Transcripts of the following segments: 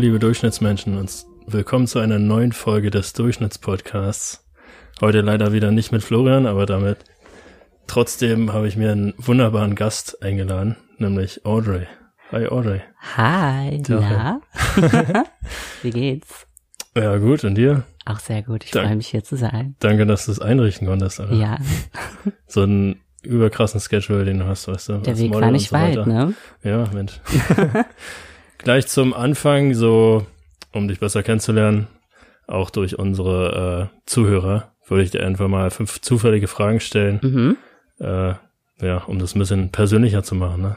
liebe Durchschnittsmenschen, und willkommen zu einer neuen Folge des Durchschnittspodcasts. Heute leider wieder nicht mit Florian, aber damit trotzdem habe ich mir einen wunderbaren Gast eingeladen, nämlich Audrey. Hi Audrey. Hi, na? Wie geht's? Ja, gut, und dir? Auch sehr gut, ich freue mich hier zu sein. Danke, dass du es einrichten konntest. Alter. Ja, So einen überkrassen Schedule, den du hast, weißt du. der Weg Model war nicht so weit, weiter. ne? Ja, Mensch. Gleich zum Anfang, so, um dich besser kennenzulernen, auch durch unsere äh, Zuhörer, würde ich dir einfach mal fünf zufällige Fragen stellen, Mhm. äh, ja, um das ein bisschen persönlicher zu machen. Ne?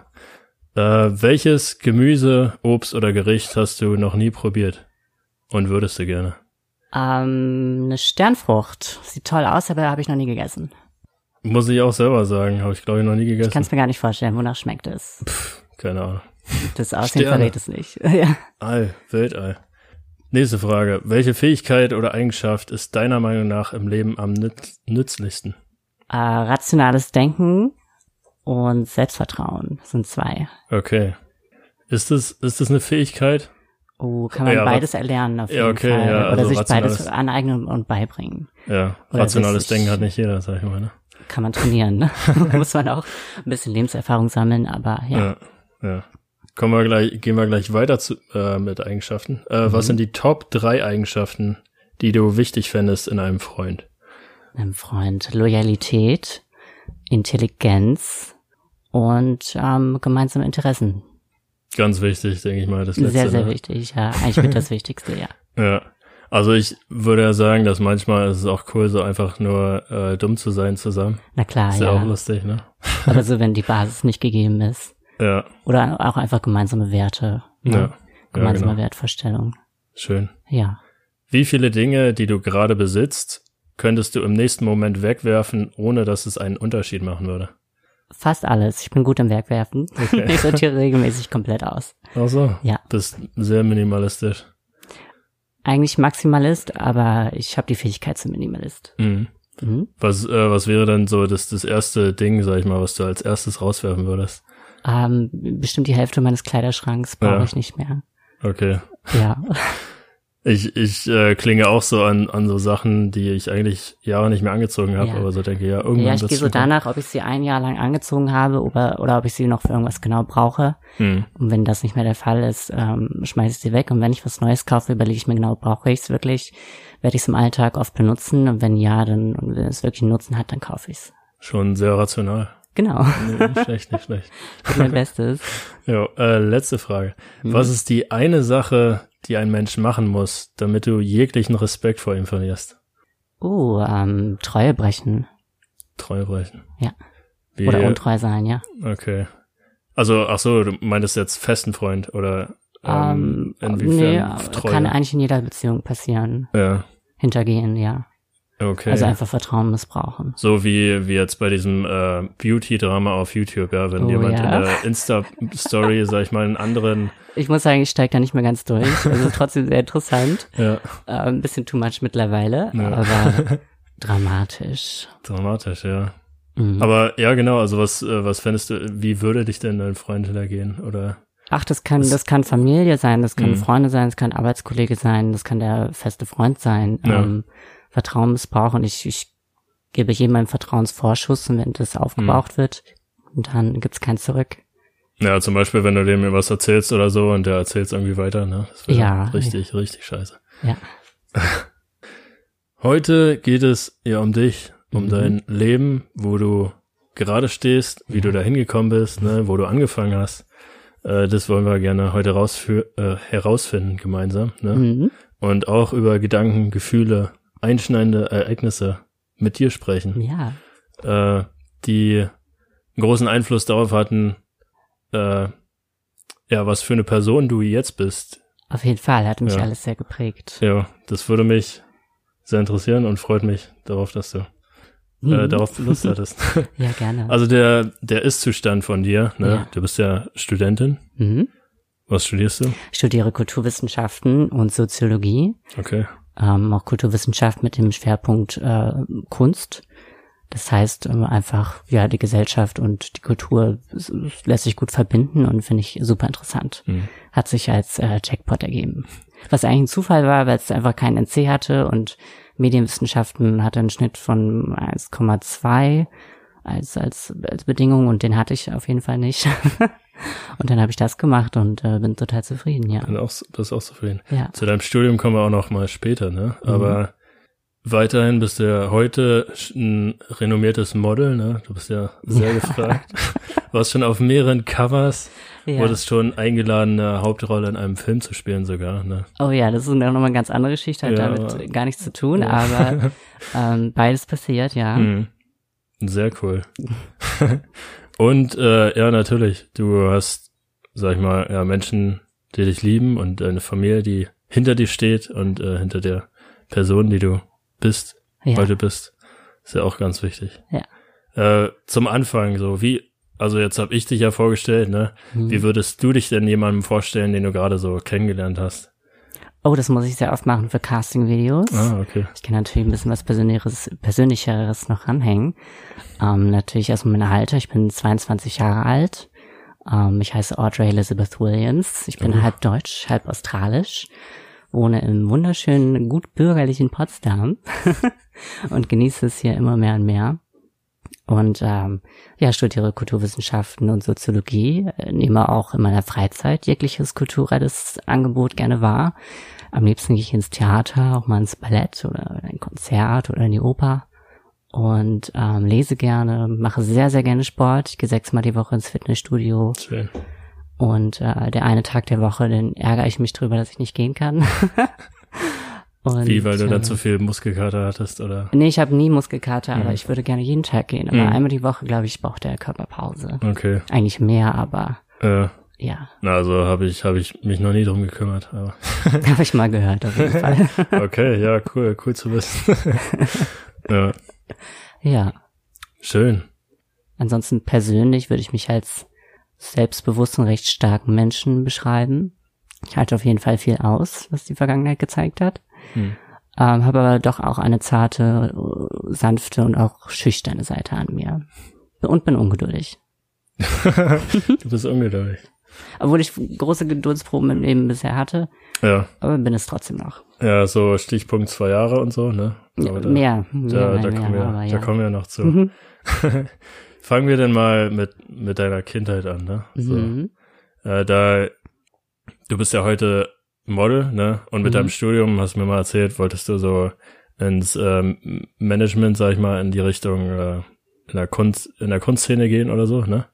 Äh, welches Gemüse, Obst oder Gericht hast du noch nie probiert und würdest du gerne? Ähm, eine Sternfrucht. Sieht toll aus, aber habe ich noch nie gegessen. Muss ich auch selber sagen, habe ich glaube ich noch nie Ich kann gegessen. es mir gar nicht vorstellen, wonach schmeckt es. Keine Ahnung. Das Aussehen Sterne. verrät es nicht. ja. All, Weltall. Nächste Frage. Welche Fähigkeit oder Eigenschaft ist deiner Meinung nach im Leben am nütz nützlichsten? äh, rationales Denken und Selbstvertrauen sind zwei. Okay. Ist das, ist das eine Fähigkeit? Oh, kann man Ja, beides erlernen auf ja, jeden okay, Fall. ja, Oder also sich beides aneignen und beibringen. Ja, Oder rationales Denken hat nicht jeder, sag ich mal. Ne? Kann man trainieren. Ne? Muss man auch ein bisschen Lebenserfahrung sammeln, aber ja. Ja. ja. Kommen wir gleich, gehen wir gleich weiter zu, äh, mit Eigenschaften. Äh, Mhm. Was sind die Top drei Eigenschaften, die du wichtig fändest in einem Freund? einem Freund Loyalität, Intelligenz und ähm, gemeinsame Interessen. Ganz wichtig, denke ich mal, das letzte. sehr, sehr ne? wichtig, ja. Eigentlich mit das Wichtigste, ja. Ja. Also ich würde ja sagen, dass manchmal ist es auch cool, so einfach nur äh, dumm zu sein zusammen. Na klar, Ist ja, auch Ah, ja. lustig, ne? Aber so, wenn die Basis nicht gegeben ist. Ja. Oder auch einfach gemeinsame Werte. Ja. ne? ja Gemeinsame genau. Wertvorstellung. Schön. Ja. Wie viele Dinge, die du gerade besitzt, könntest du im nächsten Moment wegwerfen, ohne dass es einen Unterschied machen würde? Fast alles. Ich bin gut im Werkwerfen. Okay. Ich sortiere regelmäßig komplett aus. Ach so. Ja. Bist sehr minimalistisch. Eigentlich Maximalist, aber ich habe die Fähigkeit zum Minimalist. Mhm. Mhm. Was, äh, was wäre denn so das, das erste Ding, sag ich mal, was du als erstes rauswerfen würdest? Ähm, bestimmt die Hälfte meines Kleiderschranks brauche Ja. ich nicht mehr. Okay. Ja. Ich, ich äh, klinge auch so an, an so Sachen, die ich eigentlich Jahre nicht mehr angezogen habe, Ja. aber so denke, ja, irgendwann Ja, ich gehe so danach, ob ich sie ein Jahr lang angezogen habe oder, oder ob ich sie noch für irgendwas genau brauche. Hm. Und wenn das nicht mehr der Fall ist, ähm, schmeiße ich sie weg. Und wenn ich was Neues kaufe, überlege ich mir genau, brauche ich es wirklich? Werde ich es im Alltag oft benutzen? Und wenn ja, dann, und wenn es wirklich einen Nutzen hat, dann kaufe ich es. Schon sehr rational. Genau. Nee, nicht schlecht, nicht schlecht. Mein Bestes. Ja, äh, letzte Frage. Hm. Was ist die eine Sache, die ein Mensch machen muss, damit du jeglichen Respekt vor ihm verlierst? Uh, ähm, Treue brechen. Treu brechen. Ja. Wie, Oder untreu sein, ja. Okay. Also, ach so, du meintest jetzt festen Freund oder ähm, Ähm, inwiefern nee, Treue? kann eigentlich in jeder Beziehung passieren. ja, Hintergehen, ja. Okay. Also einfach Vertrauen missbrauchen. so wie, wie jetzt bei diesem äh, Beauty-Drama auf YouTube, ja, wenn Oh, jemand ja. in der Insta-Story, sag ich mal, einen anderen, Ich muss sagen, ich steige da nicht mehr ganz durch. Also trotzdem sehr interessant. ja, Äh, ein bisschen too much mittlerweile, Ja. aber dramatisch. dramatisch, ja. Mhm. Aber ja, genau, also was, äh, was fändest du, wie würde dich denn dein Freund hintergehen? Oder Ach, das kann, das- das kann Familie sein, das können Mhm. Freunde sein, das kann Arbeitskollege sein, das kann der feste Freund sein. Ja. Ähm, Vertrauen missbrauchen. Ich, ich gebe jedem einen Vertrauensvorschuss und wenn das aufgebraucht Mhm. wird, dann gibt's kein Zurück. ja, zum Beispiel, wenn du dem was erzählst oder so und der erzählt es irgendwie weiter, ne? Das wäre Ja. richtig, richtig scheiße. Ja. Heute geht es ja um dich, um Mhm. dein Leben, wo du gerade stehst, wie du da hingekommen bist, ne, wo du angefangen hast. Äh, das wollen wir gerne heute äh, herausfinden gemeinsam. Ne? Mhm. Und auch über Gedanken, Gefühle, einschneidende Ereignisse mit dir sprechen, Ja. äh, die einen großen Einfluss darauf hatten, äh, ja, was für eine Person du jetzt bist. Auf jeden Fall hat mich Ja. alles sehr geprägt. Ja, das würde mich sehr interessieren und freut mich darauf, dass du äh, Mhm. darauf Lust hattest. Ja, gerne. Also der, der Ist-Zustand von dir, ne? Ja. Du bist ja Studentin. mhm. Was studierst du? Ich studiere Kulturwissenschaften und Soziologie, Okay. Ähm, auch Kulturwissenschaft mit dem Schwerpunkt äh, Kunst. Das heißt ähm, einfach, ja, die Gesellschaft und die Kultur lässt sich gut verbinden und finde ich super interessant. Mhm. Hat sich als äh, Jackpot ergeben. Was eigentlich ein Zufall war, weil es einfach keinen NC hatte und Medienwissenschaften hatte einen Schnitt von 1,2 als, als, als Bedingung und den hatte ich auf jeden Fall nicht. und dann habe ich das gemacht und äh, bin total zufrieden, ja. Bin auch, bist auch zufrieden. Ja. Zu deinem Studium kommen wir auch noch mal später, ne? Mhm. Aber weiterhin bist du ja heute ein renommiertes Model, ne? Du bist ja sehr gefragt. Warst schon auf mehreren Covers, ja. wurdest schon eingeladen, eine Hauptrolle in einem Film zu spielen sogar, ne? Oh ja, das ist noch mal eine ganz andere Geschichte, hat Ja. damit gar nichts zu tun, Ja. aber ähm, beides passiert, ja. Mhm. Sehr cool. und äh, ja, natürlich, du hast, sag ich mal, ja, Menschen, die dich lieben und eine Familie, die hinter dir steht und äh, hinter der Person, die du bist, Ja. heute bist. Ist ja auch ganz wichtig. Ja. Äh, zum Anfang, so wie, also jetzt habe ich dich ja vorgestellt, ne? Mhm. Wie würdest du dich denn jemandem vorstellen, den du gerade so kennengelernt hast? Oh, das muss ich sehr oft machen für Casting-Videos. Ah, okay. Ich kann natürlich ein bisschen was Persönlicheres, Persönlicheres noch ranhängen. Ähm, natürlich erstmal mein Alter. Ich bin 22 Jahre alt. Ähm, ich heiße Audrey Elizabeth Williams. Ich bin Oh. halb deutsch, halb australisch. Wohne im wunderschönen, gut bürgerlichen Potsdam und genieße es hier immer mehr und mehr. Und ähm, ja, studiere Kulturwissenschaften und Soziologie, äh, nehme auch in meiner Freizeit jegliches kulturelles Angebot gerne wahr. Am liebsten gehe ich ins Theater, auch mal ins Ballett oder in ein Konzert oder in die Oper. Und ähm, lese gerne, mache sehr, sehr gerne Sport. Ich gehe sechsmal die Woche ins Fitnessstudio. Schön. Und äh, der eine Tag der Woche, den ärgere ich mich drüber, dass ich nicht gehen kann. Und, Wie, weil du äh, dann zu viel Muskelkater hattest, oder? Nee, ich habe nie Muskelkater, aber Mhm. ich würde gerne jeden Tag gehen. Aber Mhm. einmal die Woche, glaube ich, braucht der Körper Pause. Okay. Eigentlich mehr, aber Äh, ja, na, also habe ich, habe ich mich noch nie drum gekümmert, aber. habe ich mal gehört auf jeden Fall. Okay, ja, cool, cool zu wissen. ja, ja, schön. ansonsten persönlich würde ich mich als selbstbewussten, recht starken Menschen beschreiben. Ich halte auf jeden Fall viel aus, was die Vergangenheit gezeigt hat. Hm. Ähm, habe aber doch auch eine zarte, sanfte und auch schüchterne Seite an mir. Und bin ungeduldig. du bist ungeduldig. Obwohl ich große Geduldsproben im Leben bisher hatte, Ja, aber bin es trotzdem noch. ja, so Stichpunkt zwei Jahre und so, ne? Aber da, mehr, da, mehr, da, mehr, kommen wir, aber da ja. kommen wir noch zu. Mhm. Fangen wir denn mal mit, mit deiner Kindheit an, ne? So. Mhm. Äh, da, du bist ja heute Model, ne? Und mit Mhm. deinem Studium, hast du mir mal erzählt, wolltest du so ins ähm, Management, sag ich mal, in die Richtung äh, in der Kunst, in der Kunstszene gehen oder so, ne?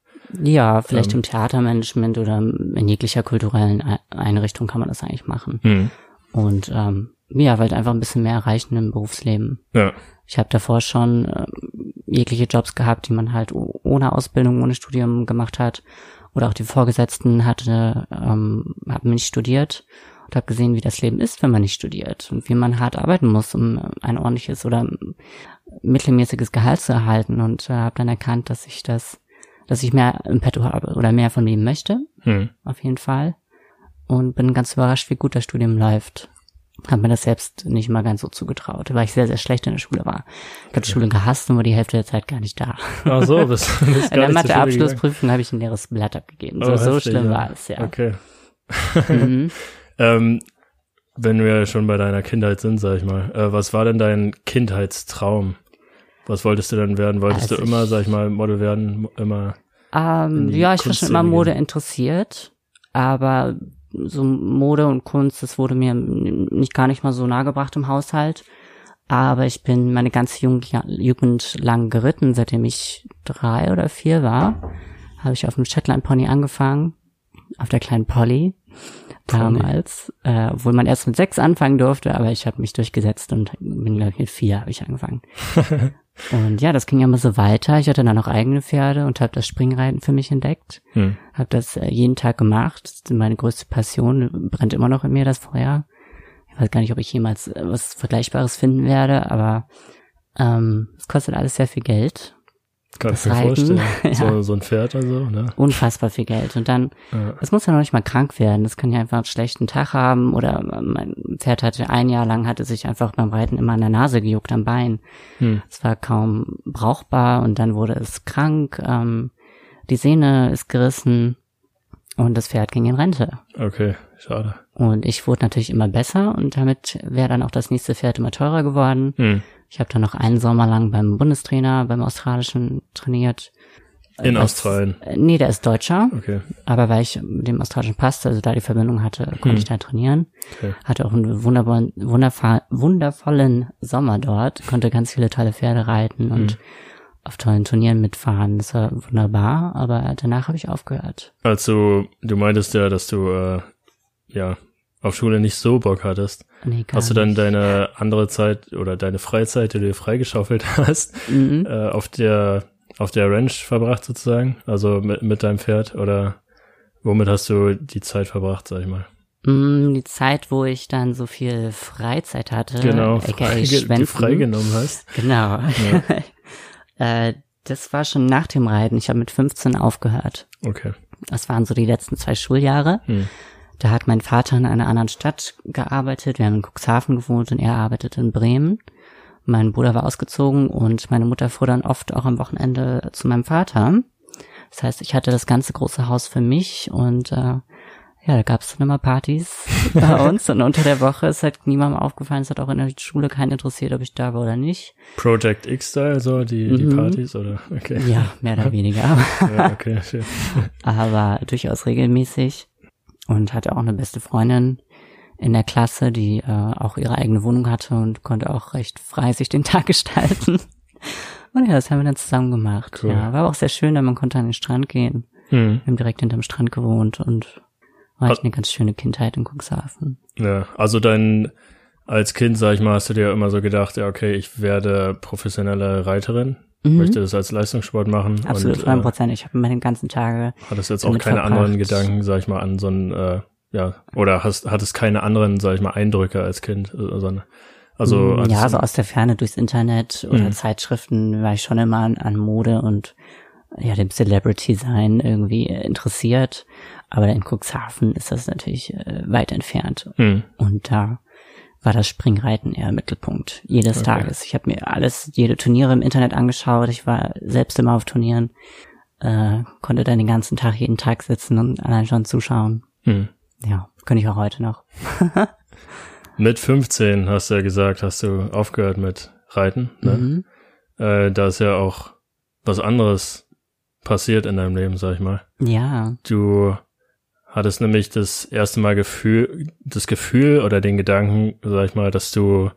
Ja, vielleicht Ähm. im Theatermanagement oder in jeglicher kulturellen Ei- Einrichtung kann man das eigentlich machen. Hm. Und ähm, ja, wollte einfach ein bisschen mehr erreichen im Berufsleben. Ja. Ich habe davor schon ähm, jegliche Jobs gehabt, die man halt ohne Ausbildung, ohne Studium gemacht hat. Oder auch die Vorgesetzten hatte, ähm, haben nicht studiert und habe gesehen, wie das Leben ist, wenn man nicht studiert und wie man hart arbeiten muss, um ein ordentliches oder mittelmäßiges Gehalt zu erhalten und äh, habe dann erkannt, dass ich das, dass ich mehr im Petto habe oder mehr von dem möchte, Hm. auf jeden Fall. Und bin ganz überrascht, wie gut das Studium läuft. Hab mir das selbst nicht mal ganz so zugetraut, weil ich sehr, sehr schlecht in der Schule war. Ich habe die Schule gehasst und war die Hälfte der Zeit gar nicht da. Ach so, bist, bist In gar der Schule gegangen. Mathe-Abschlussprüfung habe ich ein leeres Blatt abgegeben. So, Oh, so heftig, schlimm ja. war es, ja. Okay. Mhm. Ähm, wenn wir schon bei deiner Kindheit sind, sag ich mal, äh, was war denn dein Kindheitstraum? Was wolltest du denn werden? Wolltest Also du immer, ich- sag ich mal, Model werden? Immer? Ähm, ja, ich war schon immer Mode interessiert, aber so Mode und Kunst, das wurde mir nicht gar nicht mal so nahe gebracht im Haushalt. Aber ich bin meine ganze Jugend, Jugend lang geritten, seitdem ich drei oder vier war. Habe ich auf dem Shetland Pony angefangen, auf der kleinen Polly damals, äh, obwohl man erst mit sechs anfangen durfte, aber ich habe mich durchgesetzt und bin glaube ich mit vier habe ich angefangen. und ja, das ging immer so weiter. Ich hatte dann auch eigene Pferde und habe das Springreiten für mich entdeckt. Hm. Habe das äh, jeden Tag gemacht. Das ist meine größte Passion. Brennt immer noch in mir das Feuer. Ich weiß gar nicht, ob ich jemals äh, was Vergleichbares finden werde, aber ähm, es kostet alles sehr viel Geld. Kannst du Das dir Reiten, vorstellen? ja. So, so ein Pferd oder so, ne? Unfassbar viel Geld. Und dann, Ja. es muss ja noch nicht mal krank werden. Das kann ja einfach einen schlechten Tag haben. Oder mein Pferd hatte ein Jahr lang, hatte sich einfach beim Reiten immer an der Nase gejuckt am Bein. Hm. Es war kaum brauchbar und dann wurde es krank. Ähm, die Sehne ist gerissen und das Pferd ging in Rente. Okay, schade. Und ich wurde natürlich immer besser und damit wäre dann auch das nächste Pferd immer teurer geworden. Hm. Ich habe dann noch einen Sommer lang beim Bundestrainer, beim Australischen trainiert. In Was- Australien. Äh, Nee, der ist Deutscher, Okay. aber weil ich dem Australischen passte, also da die Verbindung hatte, konnte Hm. ich da trainieren. Okay. Hatte auch einen wunderbaren, wundervoll, wundervollen Sommer dort, konnte ganz viele tolle Pferde reiten und Hm. auf tollen Turnieren mitfahren. Das war wunderbar, aber danach habe ich aufgehört. Also, du meintest ja, dass du, äh, ja, auf Schule nicht so Bock hattest. Nee, Hast du dann nicht. deine andere Zeit oder deine Freizeit, die du dir freigeschaufelt hast, Mhm. äh, auf der auf der Ranch verbracht sozusagen? Also mit, mit deinem Pferd oder womit hast du die Zeit verbracht, sag ich mal? Mm, Die Zeit, wo ich dann so viel Freizeit hatte, Genau, aka frei, die freigenommen hast. Genau. äh, das war schon nach dem Reiten. Ich habe mit 15 aufgehört. Okay. Das waren so die letzten zwei Schuljahre. Hm. Da hat mein Vater in einer anderen Stadt gearbeitet. Wir haben in Cuxhaven gewohnt und er arbeitete in Bremen. Mein Bruder war ausgezogen und meine Mutter fuhr dann oft auch am Wochenende zu meinem Vater. Das heißt, ich hatte das ganze große Haus für mich und äh, ja, da gab es dann immer Partys bei uns und unter der Woche ist halt niemandem aufgefallen, es hat auch in der Schule keinen interessiert, ob ich da war oder nicht. Project X-Style, so die, die Mhm. Partys oder? Okay. Ja, mehr oder weniger. Ja, okay, schön. aber durchaus regelmäßig und hatte auch eine beste Freundin in der Klasse, die äh, auch ihre eigene Wohnung hatte und konnte auch recht frei sich den Tag gestalten. Und ja, das haben wir dann zusammen gemacht. Cool. Ja, war auch sehr schön, denn man konnte an den Strand gehen. Hm. Wir haben direkt hinterm Strand gewohnt und war echt eine ganz schöne Kindheit in Cuxhaven. Ja, also dann als Kind, sag ich mal, hast du dir immer so gedacht, ja, okay, ich werde professionelle Reiterin, Mhm. möchte das als Leistungssport machen Absolut, und 100 äh, Prozent. Ich habe meine ganzen Tage hattest jetzt auch keine anderen verbracht. Gedanken, sag ich mal, an so ein, äh, ja, oder hast, hattest keine anderen, sag ich mal, Eindrücke als Kind, äh, sondern, also, hattest ja, so aus der Ferne durchs Internet oder Mhm. Zeitschriften war ich schon immer an, an Mode und ja, dem Celebrity-Sein irgendwie äh, interessiert. Aber in Cuxhaven ist das natürlich äh, weit entfernt. Hm, Und da war das Springreiten eher Mittelpunkt jedes Okay. Tages. Ich habe mir alles, jede Turniere im Internet angeschaut. Ich war selbst immer auf Turnieren. Äh, konnte dann den ganzen Tag, jeden Tag sitzen und allein schon zuschauen. hm. Ja, könnte ich auch heute noch. Mit 15 hast du ja gesagt, hast du aufgehört mit Reiten, ne? Mhm. Äh, da ist ja auch was anderes passiert in deinem Leben, sag ich mal. Ja, Du hattest nämlich das erste Mal Gefühl, das Gefühl oder den Gedanken, sag ich mal, dass du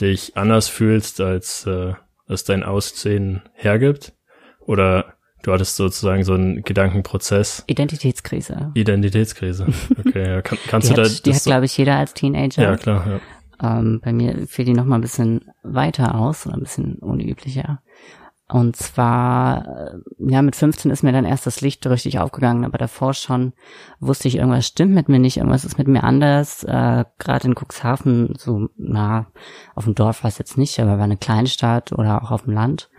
dich anders fühlst, als äh, es dein Aussehen hergibt. Oder du hattest sozusagen so einen Gedankenprozess, Identitätskrise. Identitätskrise. Okay, ja, kann, kannst Die du da hat, die das hat glaube ich, jeder als Teenager. Ja, klar, ja. Ähm, bei mir fiel die noch mal ein bisschen weiter aus oder ein bisschen unüblicher. Und zwar, äh, ja, mit 15 ist mir dann erst das Licht richtig aufgegangen, aber davor schon wusste ich, irgendwas stimmt mit mir nicht, irgendwas ist mit mir anders. Äh, Gerade in Cuxhaven, so, na, auf dem Dorf war es jetzt nicht, aber war eine Kleinstadt oder auch auf dem Land.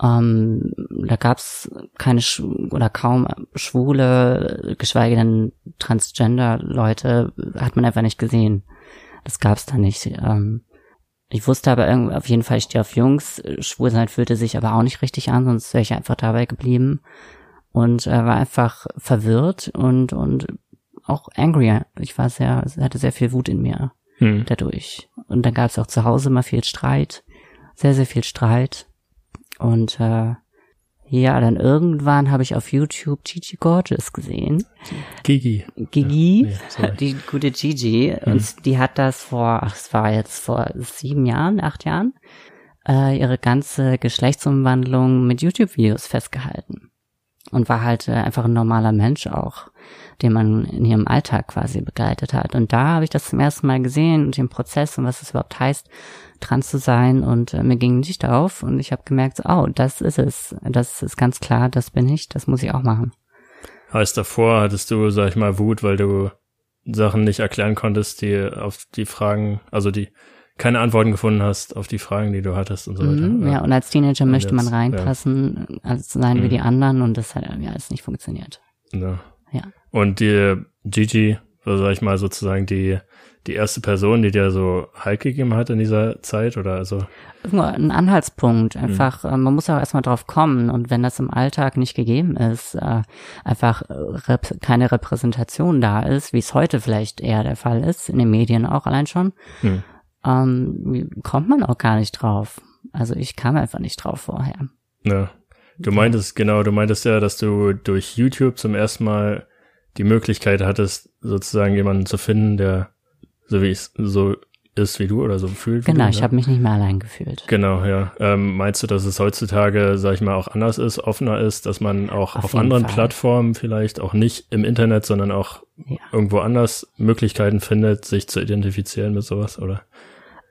Ähm, da gab's keine Sch oder kaum schwule, geschweige denn Transgender-Leute, hat man einfach nicht gesehen. Das gab's da nicht. Ähm, ich wusste aber irgendwie auf jeden Fall, ich stehe auf Jungs. Schwulsein fühlte sich aber auch nicht richtig an, sonst wäre ich einfach dabei geblieben. Und äh, war einfach verwirrt und, und auch angry. Ich war sehr, hatte sehr viel Wut in mir Hm. dadurch. Und dann gab's auch zu Hause immer viel Streit. Sehr, sehr viel Streit. Und äh, ja, dann irgendwann habe ich auf YouTube Gigi Gorgeous gesehen. Gigi. Gigi, nee, sorry. die gute Gigi, und die hat das vor, ach, es war jetzt vor sieben Jahren, acht Jahren, äh, ihre ganze Geschlechtsumwandlung mit YouTube-Videos festgehalten. Und war halt äh, einfach ein normaler Mensch auch, den man in ihrem Alltag quasi begleitet hat. Und da habe ich das zum ersten Mal gesehen und den Prozess und was es überhaupt heißt, trans zu sein. Und äh, mir ging ein Licht auf und ich habe gemerkt, so, oh, das ist es. Das ist ganz klar, das bin ich, das muss ich auch machen. Heißt davor hattest du, sag ich mal, Wut, weil du Sachen nicht erklären konntest, die auf die Fragen, also die keine Antworten gefunden hast auf die Fragen, die du hattest und so weiter. Mhm, ja, und als Teenager möchte man jetzt, reinpassen, als sein wie Mhm. die anderen und das hat irgendwie alles nicht funktioniert. Ja. Ja. Und die Gigi, so sag ich mal sozusagen die die erste Person, die dir so Halt gegeben hat in dieser Zeit oder also Nur ein Anhaltspunkt, einfach, äh, man muss ja auch erstmal drauf kommen und wenn das im Alltag nicht gegeben ist, äh, einfach äh, keine Repräsentation da ist, wie es heute vielleicht eher der Fall ist, in den Medien auch allein schon, Hm. ähm, kommt man auch gar nicht drauf. Also ich kam einfach nicht drauf vorher. Ja. Du meintest, genau, du meintest ja, dass du durch YouTube zum ersten Mal die Möglichkeit hattest, sozusagen jemanden zu finden, der so wie es so ist wie du oder so fühlt. Wie Genau, du, ich ne? habe mich nicht mehr allein gefühlt. Genau, ja. Ähm, meinst du, dass es heutzutage, sag ich mal, auch anders ist, offener ist, dass man auch Auf auf, anderen Fall. Plattformen vielleicht auch nicht im Internet, sondern auch Ja. irgendwo anders Möglichkeiten findet, sich zu identifizieren mit sowas, oder?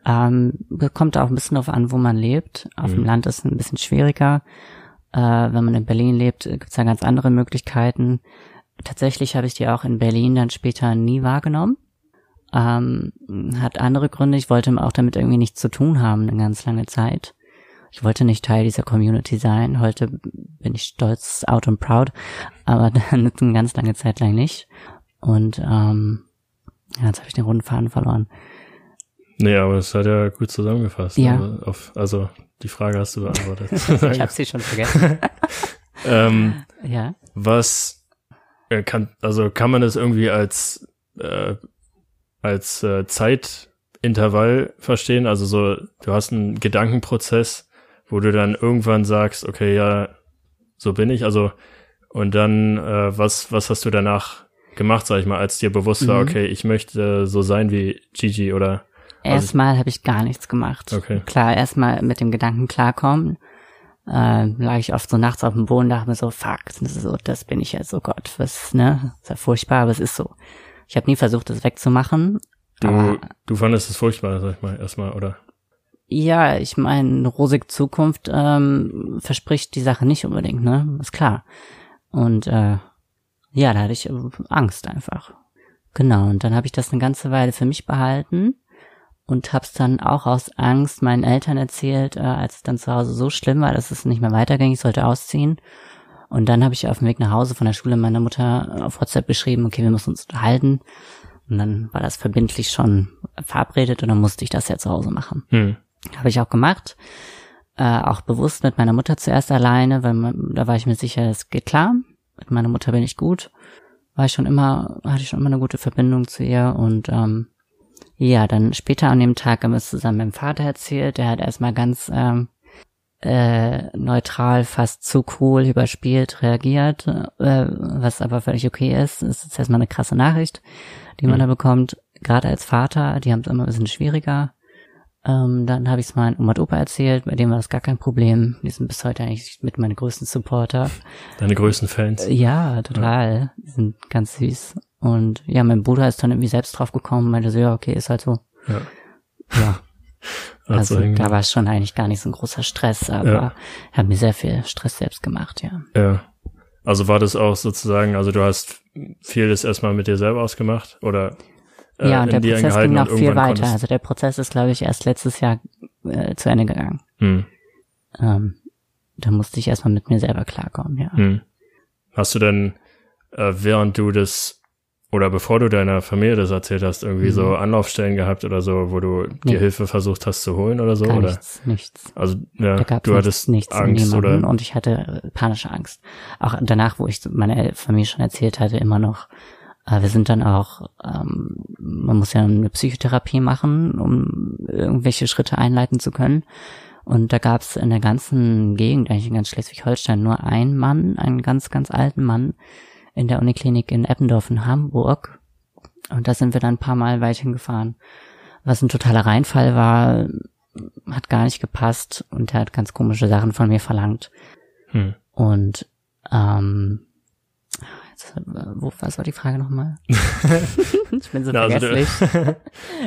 Ähm, kommt auch ein bisschen darauf an, wo man lebt. Auf dem Land ist es ein bisschen schwieriger. Äh, wenn man in Berlin lebt, gibt es da ganz andere Möglichkeiten. Tatsächlich habe ich die auch in Berlin dann später nie wahrgenommen. Ähm, hat andere Gründe. Ich wollte auch damit irgendwie nichts zu tun haben eine ganz lange Zeit. Ich wollte nicht Teil dieser Community sein. Heute bin ich stolz, out and proud, aber dann eine ganz lange Zeit lang nicht. Und ähm, ja, jetzt habe ich den runden Faden verloren. Nee, aber das hat ja gut zusammengefasst. Ja. Also, auf, also die Frage hast du beantwortet. Ich habe sie schon vergessen. ähm, ja. was äh, kann, also kann man das irgendwie als äh, als äh, Zeitintervall verstehen? Also so, du hast einen Gedankenprozess, wo du dann irgendwann sagst, okay, ja, so bin ich. Also und dann äh, was was hast du danach gemacht, sag ich mal, als dir bewusst war, Mhm. okay, ich möchte so sein wie Gigi oder Erstmal habe ich gar nichts gemacht. Okay. Klar, erstmal mit dem Gedanken klarkommen. Äh, lag ich oft so nachts auf dem Boden, dachte mir so, fuck, das ist so, das bin ich jetzt, oh Gott, was, ne? ist ja furchtbar, aber es ist so. Ich habe nie versucht, das wegzumachen. du du fandest es furchtbar, sag ich mal, erstmal, oder? ja, ich meine, eine rosige Zukunft ähm, verspricht die Sache nicht unbedingt, ne? Ist klar. Und äh, ja, da hatte ich äh, Angst einfach. Genau, und dann habe ich das eine ganze Weile für mich behalten und hab's dann auch aus Angst meinen Eltern erzählt, äh, als es dann zu Hause so schlimm war, dass es nicht mehr weiterging, ich sollte ausziehen. Und dann habe ich auf dem Weg nach Hause von der Schule meiner Mutter auf WhatsApp geschrieben, okay, wir müssen uns unterhalten. Und dann war das verbindlich schon verabredet und dann musste ich das ja zu Hause machen. Hm. Habe ich auch gemacht. Äh, auch bewusst mit meiner Mutter zuerst alleine, weil man, da war ich mir sicher, es geht klar. Mit meiner Mutter bin ich gut. War ich schon immer, hatte ich schon immer eine gute Verbindung zu ihr und ähm, ja, dann später an dem Tag haben wir es zusammen mit dem Vater erzählt. Der hat erstmal ganz ähm, äh, neutral, fast zu cool, überspielt reagiert, äh, was aber völlig okay ist. Es ist erstmal eine krasse Nachricht, die man da bekommt. Gerade als Vater, die haben es immer ein bisschen schwieriger. Ähm, dann habe ich es meinem Oma und Opa erzählt, bei dem war das gar kein Problem. Die sind bis heute eigentlich mit meine größten Supporter. Deine größten Fans. Ja, total. Die sind ganz süß. Und ja, mein Bruder ist dann irgendwie selbst drauf gekommen, meinte so, ja, okay, ist halt so. Ja. Ja, also irgendwie- da war es schon eigentlich gar nicht so ein großer Stress, aber Ja. hat mir sehr viel Stress selbst gemacht, ja. Ja. Also war das auch sozusagen, also du hast vieles erstmal mit dir selber ausgemacht oder äh, ja, und der Prozess ging noch viel weiter. konntest- Also der Prozess ist, glaube ich, erst letztes Jahr äh, zu Ende gegangen. Hm, Ähm, da musste ich erstmal mit mir selber klarkommen, ja. hm. Hast du denn, äh, während du das oder bevor du deiner Familie das erzählt hast, irgendwie so Anlaufstellen gehabt oder so, wo du Mhm. Nee. dir Hilfe versucht hast zu holen oder so? Gar oder? nichts, nichts. Also ja, du es hattest nichts, nichts in Angst oder und ich hatte panische Angst. Auch danach, wo ich meiner El- Familie schon erzählt hatte, immer noch. Äh, wir sind dann auch, ähm, man muss ja eine Psychotherapie machen, um irgendwelche Schritte einleiten zu können. Und da gab es in der ganzen Gegend, eigentlich in ganz Schleswig-Holstein, nur einen Mann, einen ganz, ganz alten Mann in der Uniklinik in Eppendorf in Hamburg. Und da sind wir dann ein paar Mal weit hingefahren. Was ein totaler Reinfall war, hat gar nicht gepasst und er hat ganz komische Sachen von mir verlangt. Hm. Und ähm, jetzt, wo, was war die Frage nochmal? ich bin so Na, also vergesslich.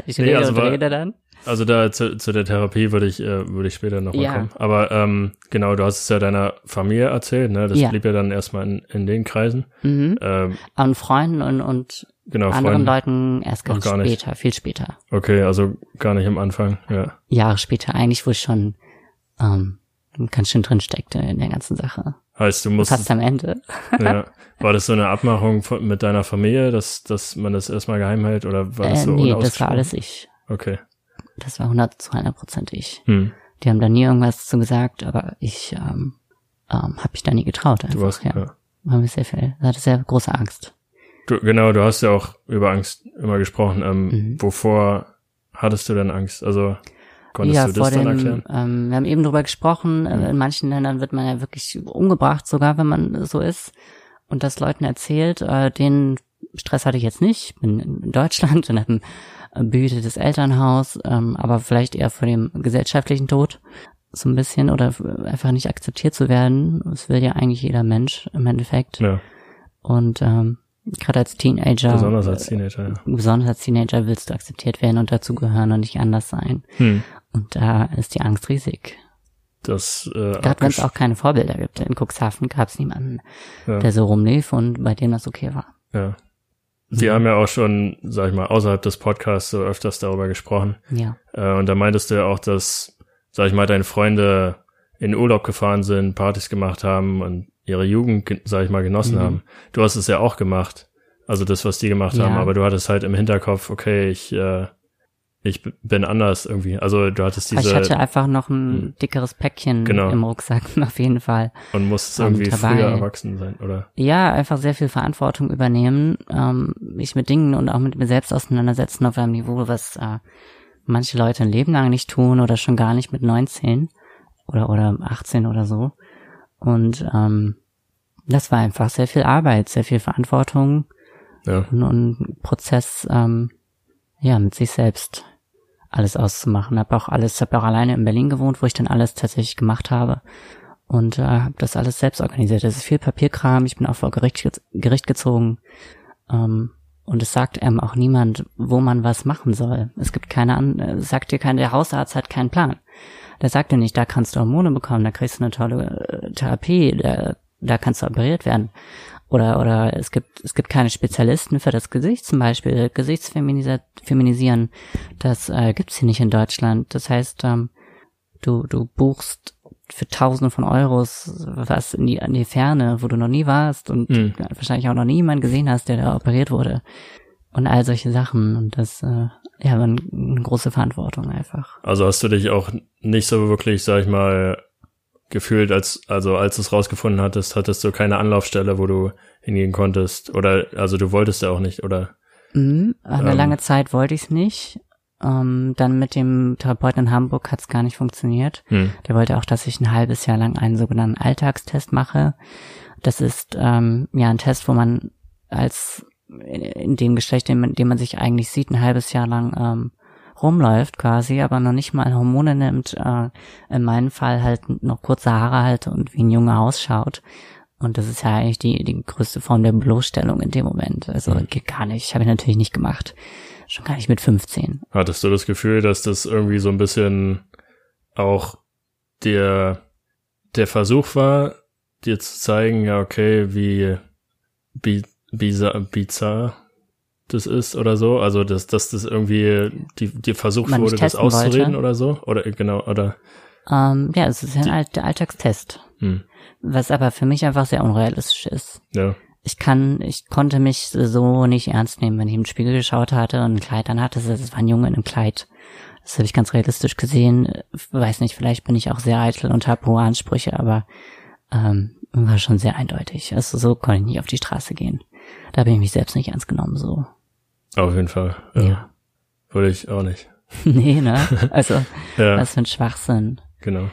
ich Nee, rede also und rede dann. Also da zu, zu der Therapie würde ich äh, würde ich später nochmal Ja. kommen. Aber ähm, genau, du hast es ja deiner Familie erzählt, ne? Das Ja. blieb ja dann erstmal in, in den Kreisen. Mhm. Ähm, An Freunden und, und genau, anderen Freunden. Leuten erst ganz gar nicht. später, viel später. Okay, also gar nicht am Anfang, ja. Jahre später, eigentlich, wo ich schon ähm, ganz schön drin steckte in der ganzen Sache. Heißt, du musst, Fast am Ende. ja. War das so eine Abmachung von, mit deiner Familie, dass, dass man das erstmal geheim hält oder war das Äh, so nee, das war alles ich. Okay. Das war 100 zu 100 Prozent ich. Hm. Die haben da nie irgendwas zu gesagt, aber ich ähm, ähm, habe mich da nie getraut. Einfach, Du warst, ja. ja. War mir sehr viel, hatte sehr große Angst. Du, genau, du hast ja auch über Angst immer gesprochen. Ähm, Mhm. Wovor hattest du denn Angst? Also konntest ja, du das dann dem, erklären? ähm, wir haben eben drüber gesprochen, Mhm. äh, in manchen Ländern wird man ja wirklich umgebracht, sogar wenn man so ist und das Leuten erzählt. Äh, den Stress hatte ich jetzt nicht, Ich bin in Deutschland in einem behütetes Elternhaus, ähm, aber vielleicht eher vor dem gesellschaftlichen Tod so ein bisschen oder einfach nicht akzeptiert zu werden. Das will ja eigentlich jeder Mensch im Endeffekt. Ja, Und ähm, gerade als Teenager, besonders als Teenager, ja. besonders als Teenager willst du akzeptiert werden und dazugehören und nicht anders sein. Hm. Und da ist die Angst riesig. Das, äh, Gerade wenn es auch keine Vorbilder gibt. In Cuxhaven gab es niemanden, ja. der so rumlief und bei dem das okay war. Ja. Sie Mhm. haben ja auch schon, sag ich mal, außerhalb des Podcasts so öfters darüber gesprochen. Ja. Äh, und da meintest du ja auch, dass, sag ich mal, deine Freunde in Urlaub gefahren sind, Partys gemacht haben und ihre Jugend, ge- sag ich mal, genossen Mhm. haben. Du hast es ja auch gemacht. Also das, was die gemacht Ja. haben, aber du hattest halt im Hinterkopf, okay, ich, äh, ich bin anders irgendwie. Also du hattest Aber diese ich hatte einfach noch ein Mhm. dickeres Päckchen Genau. im Rucksack, auf jeden Fall. und musstest irgendwie dabei. früher erwachsen sein, oder? Ja, einfach sehr viel Verantwortung übernehmen, ähm, mich mit Dingen und auch mit mir selbst auseinandersetzen auf einem Niveau, was äh, manche Leute ein Leben lang nicht tun oder schon gar nicht mit 19 oder oder 18 oder so. Und ähm, das war einfach sehr viel Arbeit, sehr viel Verantwortung Ja. und, und ein Prozess, ähm, ja, mit sich selbst alles auszumachen. Hab auch alles, hab auch alleine in Berlin gewohnt, wo ich dann alles tatsächlich gemacht habe und äh, habe das alles selbst organisiert. Das ist viel Papierkram. Ich bin auch vor Gericht, ge- Gericht gezogen ähm, und es sagt einem auch niemand, wo man was machen soll. Es gibt keine an, äh, sagt dir keiner, der Hausarzt hat keinen Plan. Der sagt dir nicht, da kannst du Hormone bekommen, da kriegst du eine tolle äh, Therapie, da, da kannst du operiert werden. Oder, oder es gibt, es gibt keine Spezialisten für das Gesicht zum Beispiel. Gesichtsfeminisieren, das äh, gibt's hier nicht in Deutschland. Das heißt, ähm, du, du buchst für Tausende von Euros was in die, in die Ferne, wo du noch nie warst und Mhm. wahrscheinlich auch noch nie jemanden gesehen hast, der da operiert wurde. Und all solche Sachen. Und das, äh, ja, eine große Verantwortung einfach. Also hast du dich auch nicht so wirklich, sag ich mal, gefühlt, als, also als du es rausgefunden hattest, hattest du keine Anlaufstelle, wo du hingehen konntest. Oder, also du wolltest ja auch nicht, oder? Mhm, eine Ähm. lange Zeit wollte ich es nicht. Ähm, dann mit dem Therapeuten in Hamburg hat es gar nicht funktioniert. Hm. Der wollte auch, dass ich ein halbes Jahr lang einen sogenannten Alltagstest mache. Das ist ähm, ja ein Test, wo man als in, in dem Geschlecht, in dem man sich eigentlich sieht, ein halbes Jahr lang ähm, rumläuft quasi, aber noch nicht mal Hormone nimmt. Äh, in meinem Fall halt noch kurze Haare halt und wie ein Junge ausschaut. Und das ist ja eigentlich die, die größte Form der Bloßstellung in dem Moment. Also Mhm. geht gar nicht. Habe ich natürlich nicht gemacht. Schon gar nicht mit 15. Hattest du das Gefühl, dass das irgendwie so ein bisschen auch der, der Versuch war, dir zu zeigen, ja, okay, wie bi, bizarr, bizarr das ist oder so? Also, dass, dass das irgendwie die, die versucht Man wurde, das auszureden wollte. oder so? Oder genau, oder Ähm, ja, es ist ja ein All Alltagstest. hm, Was aber für mich einfach sehr unrealistisch ist. ja. Ich kann, ich konnte mich so nicht ernst nehmen, wenn ich im Spiegel geschaut hatte und ein Kleid an hatte. Es war ein Junge in einem Kleid. Das habe ich ganz realistisch gesehen. Weiß nicht, vielleicht bin ich auch sehr eitel und habe hohe Ansprüche, aber ähm, war schon sehr eindeutig. Also so konnte ich nicht auf die Straße gehen. Da habe ich mich selbst nicht ernst genommen, so. Auf jeden Fall. Ja. Ja. Würde ich auch nicht. nee, ne? Also, Ja, was für ein Schwachsinn. genau.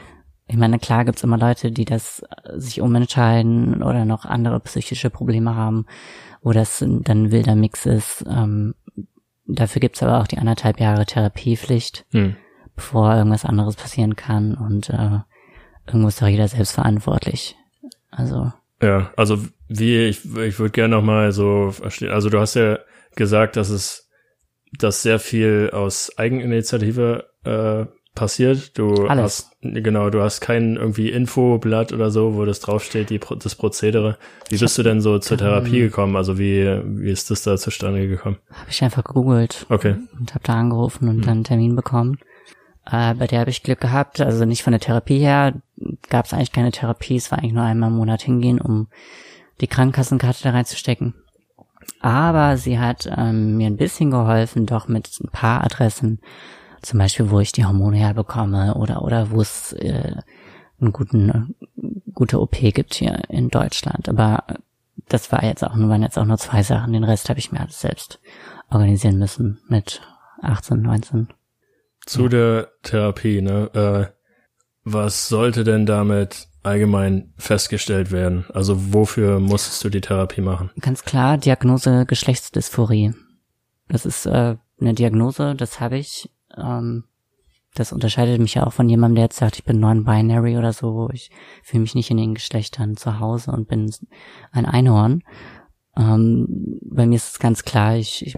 Ich meine, klar gibt's immer Leute, die das äh, sich umentscheiden oder noch andere psychische Probleme haben, wo das dann ein wilder Mix ist. Ähm, dafür gibt's aber auch die anderthalb Jahre Therapiepflicht, Hm. bevor irgendwas anderes passieren kann und äh, irgendwo ist doch jeder selbst verantwortlich. Also, Ja, also wie ich, ich würde gerne noch mal so verstehen. Also du hast ja gesagt, dass es, dass sehr viel aus Eigeninitiative äh, passiert? Du Alles. hast, genau, du hast kein irgendwie Infoblatt oder so, wo das draufsteht, die, das Prozedere. Wie bist du denn so zur Therapie gekommen? Also wie, wie ist das da zustande gekommen? Habe ich einfach gegoogelt Okay. und habe da angerufen und dann einen Termin bekommen. Äh, bei der habe ich Glück gehabt, also nicht von der Therapie her, gab es eigentlich keine Therapie, es war eigentlich nur einmal im Monat hingehen, um die Krankenkassenkarte da reinzustecken. Aber sie hat ähm, mir ein bisschen geholfen, doch mit ein paar Adressen, zum Beispiel, wo ich die Hormone herbekomme oder oder wo es äh, einen guten gute OP gibt hier in Deutschland. Aber das war jetzt auch nur waren jetzt auch nur zwei Sachen. Den Rest habe ich mir alles selbst organisieren müssen mit 18, 19. Zu der Therapie, ne? Äh, was sollte denn damit allgemein festgestellt werden? Also wofür musstest du die Therapie machen? Ganz klar, Diagnose Geschlechtsdysphorie. Das ist äh, eine Diagnose, das habe ich. Ähm, das unterscheidet mich ja auch von jemandem, der jetzt sagt, ich bin non-binary oder so. Ich fühle mich nicht in den Geschlechtern zu Hause und bin ein Einhorn. Ähm, bei mir ist es ganz klar, ich, ich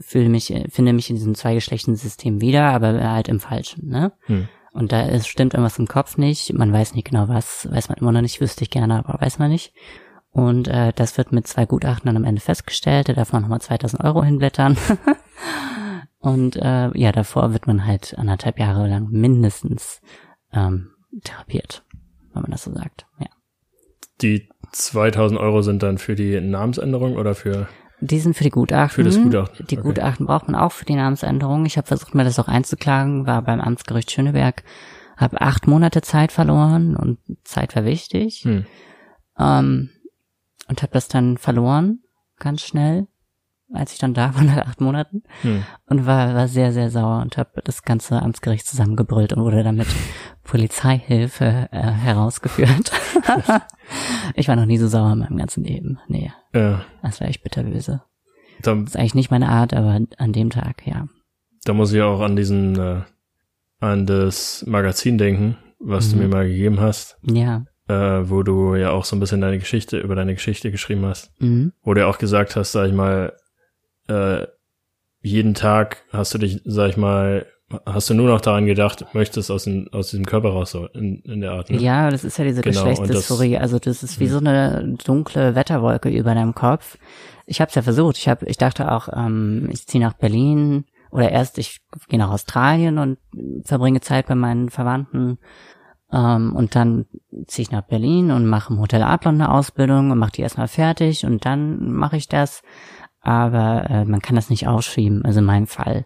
fühle mich, finde mich in diesem Zweigeschlechtensystem wieder, aber halt im Falschen, ne? Hm. Und da ist, stimmt irgendwas im Kopf nicht. Man weiß nicht genau was, weiß man immer noch nicht, wüsste ich gerne, aber weiß man nicht. Und äh, das wird mit zwei Gutachten dann am Ende festgestellt. Da darf man nochmal 2000 Euro hinblättern. Und äh, ja, davor wird man halt anderthalb Jahre lang mindestens ähm, therapiert, wenn man das so sagt. Ja. Die 2000 Euro sind dann für die Namensänderung oder für, Die sind für die Gutachten. für das Gutachten? Die Okay. Gutachten braucht man auch für die Namensänderung. Ich habe versucht, mir das auch einzuklagen, war beim Amtsgericht Schöneberg, habe acht Monate Zeit verloren und Zeit war wichtig. Hm. Ähm, und habe das dann verloren, ganz schnell, als ich dann da war nach acht Monaten. Hm. Und war, war sehr, sehr sauer und habe das ganze Amtsgericht zusammengebrüllt und wurde dann mit Polizeihilfe äh, herausgeführt. ich war noch nie so sauer in meinem ganzen Leben. Nee, Ja, das war echt bitterböse. da, Das ist eigentlich nicht meine Art, aber an dem Tag, ja. da muss ich auch an diesen, äh, an das Magazin denken, was du Mhm. mir mal gegeben hast, Ja. äh, wo du ja auch so ein bisschen deine Geschichte, über deine Geschichte geschrieben hast. Mhm. Wo du ja auch gesagt hast, sag ich mal, äh, jeden Tag hast du dich, sag ich mal, hast du nur noch daran gedacht, möchtest aus, dem, aus diesem Körper raus, so in, in der Art. Ne? Ja, das ist ja diese Genau, Geschlechtsdysphorie. Also das ist wie Mhm. so eine dunkle Wetterwolke über deinem Kopf. Ich habe es ja versucht. Ich hab, ich dachte auch, ähm, ich ziehe nach Berlin oder erst ich gehe nach Australien und verbringe Zeit bei meinen Verwandten. Ähm, und dann ziehe ich nach Berlin und mache im Hotel Adlon eine Ausbildung und mache die erstmal fertig und dann mache ich das. Aber äh, man kann das nicht ausschieben, also in meinem Fall.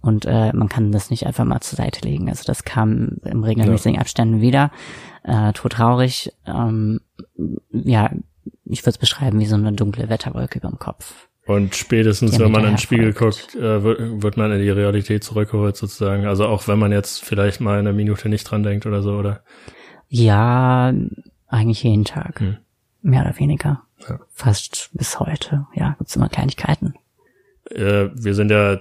Und äh, man kann das nicht einfach mal zur Seite legen. Also das kam im regelmäßigen Abständen wieder. Äh, todtraurig. Ähm, ja, ich würde es beschreiben wie so eine dunkle Wetterwolke über dem Kopf. Und spätestens, wenn man in den Spiegel folgt. guckt, äh, wird, wird man in die Realität zurückgeholt sozusagen. Also auch wenn man jetzt vielleicht mal eine Minute nicht dran denkt oder so, oder? Ja, eigentlich jeden Tag. Hm. Mehr oder weniger. Ja. Fast bis heute. Ja, gibt's immer Kleinigkeiten. Äh, wir sind ja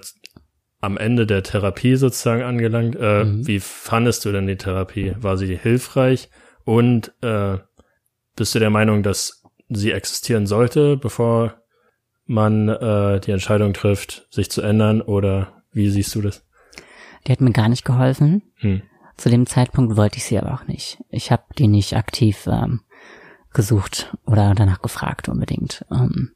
am Ende der Therapie sozusagen angelangt. Äh, Mhm. Wie fandest du denn die Therapie? War sie hilfreich? Und äh, bist du der Meinung, dass sie existieren sollte, bevor man äh, die Entscheidung trifft, sich zu ändern? Oder wie siehst du das? Die hat mir gar nicht geholfen. Hm. Zu dem Zeitpunkt wollte ich sie aber auch nicht. Ich habe die nicht aktiv ähm, gesucht oder danach gefragt unbedingt. Ähm,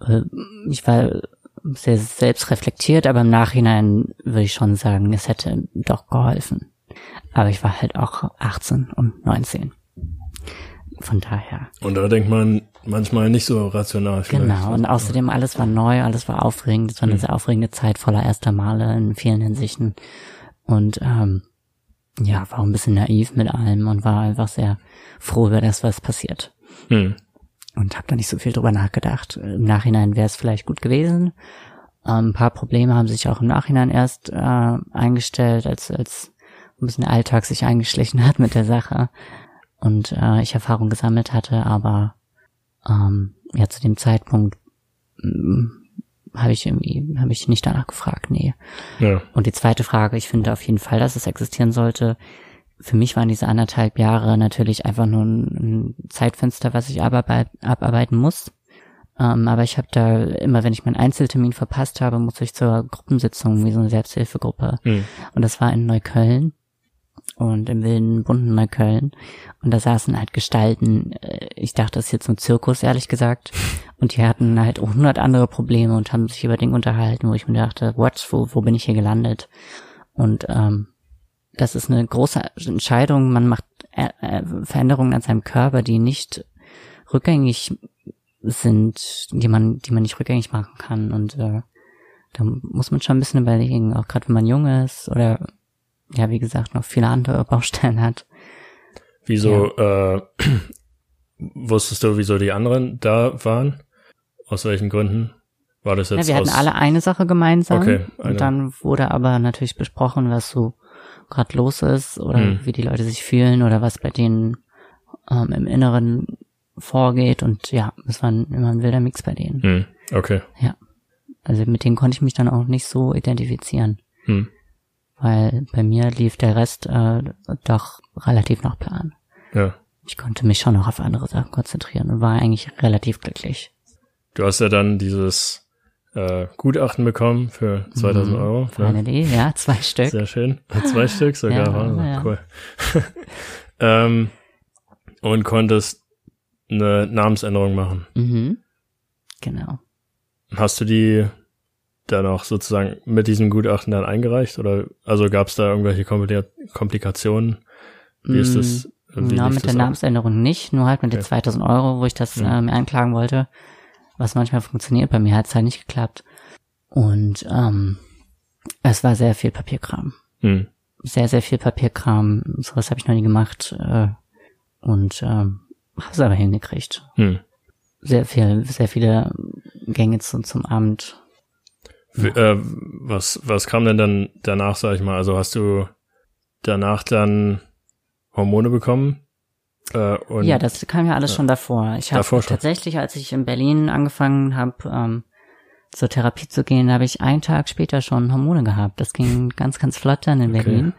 äh, ich war sehr selbst reflektiert, aber im Nachhinein würde ich schon sagen, es hätte doch geholfen. Aber ich war halt auch 18 und 19. Von daher. Und da denkt man manchmal nicht so rational. vielleicht. Genau. Und außerdem alles war neu, alles war aufregend. Es war eine Hm. sehr aufregende Zeit voller erster Male in vielen Hinsichten. Und ähm, ja, war auch ein bisschen naiv mit allem und war einfach sehr froh über das, was passiert. Hm. Und habe da nicht so viel drüber nachgedacht. Im Nachhinein wäre es vielleicht gut gewesen. Ähm, ein paar Probleme haben sich auch im Nachhinein erst äh, eingestellt, als, als ein bisschen der Alltag sich eingeschlichen hat mit der Sache und äh, ich Erfahrung gesammelt hatte, aber ähm, ja, zu dem Zeitpunkt habe ich irgendwie, habe ich nicht danach gefragt, nee. Ja. Und die zweite Frage, ich finde auf jeden Fall, dass es existieren sollte. Für mich waren diese anderthalb Jahre natürlich einfach nur ein, Zeitfenster, was ich abarbeit, abarbeiten muss. Ähm, aber ich habe da immer, wenn ich meinen Einzeltermin verpasst habe, muss ich zur Gruppensitzung, wie so eine Selbsthilfegruppe. Hm. Und das war in Neukölln. Und im wilden, bunten Neukölln. Und da saßen halt Gestalten, äh, ich dachte, das ist jetzt ein Zirkus, ehrlich gesagt. Und die hatten halt hundert andere Probleme und haben sich über Dinge unterhalten, wo ich mir dachte, what, wo, wo bin ich hier gelandet? Und ähm, das ist eine große Entscheidung. Man macht äh, äh, Veränderungen an seinem Körper, die nicht rückgängig sind, die man, die man nicht rückgängig machen kann. Und äh, da muss man schon ein bisschen überlegen, auch gerade wenn man jung ist oder ja, wie gesagt, noch viele andere Baustellen hat. Wieso ja. äh, wusstest du, wieso die anderen da waren? Aus welchen Gründen? War das jetzt? Ja, wir hatten alle eine Sache gemeinsam. Okay, eine. Und dann wurde aber natürlich besprochen, was so gerade los ist oder hm. wie die Leute sich fühlen oder was bei denen ähm, im Inneren vorgeht. Und ja, es war immer ein wilder Mix bei denen. Hm. Okay. Ja. Also mit denen konnte ich mich dann auch nicht so identifizieren. Hm. Weil bei mir lief der Rest äh, doch relativ nach Plan. Ja. Ich konnte mich schon noch auf andere Sachen konzentrieren und war eigentlich relativ glücklich. Du hast ja dann dieses äh, Gutachten bekommen für 2000 mhm, Euro. Finally, ne? ja, zwei Stück. Sehr schön. Zwei Stück sogar, ja, Wahnsinn, ja. cool. ähm, und konntest eine Namensänderung machen. Mhm. Genau. Hast du die dann auch sozusagen mit diesem Gutachten dann eingereicht? Oder also gab es da irgendwelche Komplikationen? Wie ist das? Wie Na, mit der ab? Namensänderung nicht, nur halt mit okay. den 2000 Euro, wo ich das ja. ähm, einklagen wollte was manchmal funktioniert. Bei mir hat es halt nicht geklappt. Und ähm, es war sehr viel Papierkram. Hm. Sehr, sehr viel Papierkram. Sowas habe ich noch nie gemacht. Äh, und ähm, habe es aber hingekriegt. Hm. Sehr viel, sehr viele Gänge zu, zum Amt. Äh, was, was kam denn dann danach, sag ich mal? Also hast du danach dann Hormone bekommen? Äh, und, ja, das kam ja alles äh, schon davor. Ich habe tatsächlich, als ich in Berlin angefangen habe, ähm, zur Therapie zu gehen, habe ich einen Tag später schon Hormone gehabt. Das ging ganz, ganz flott dann in okay. Berlin.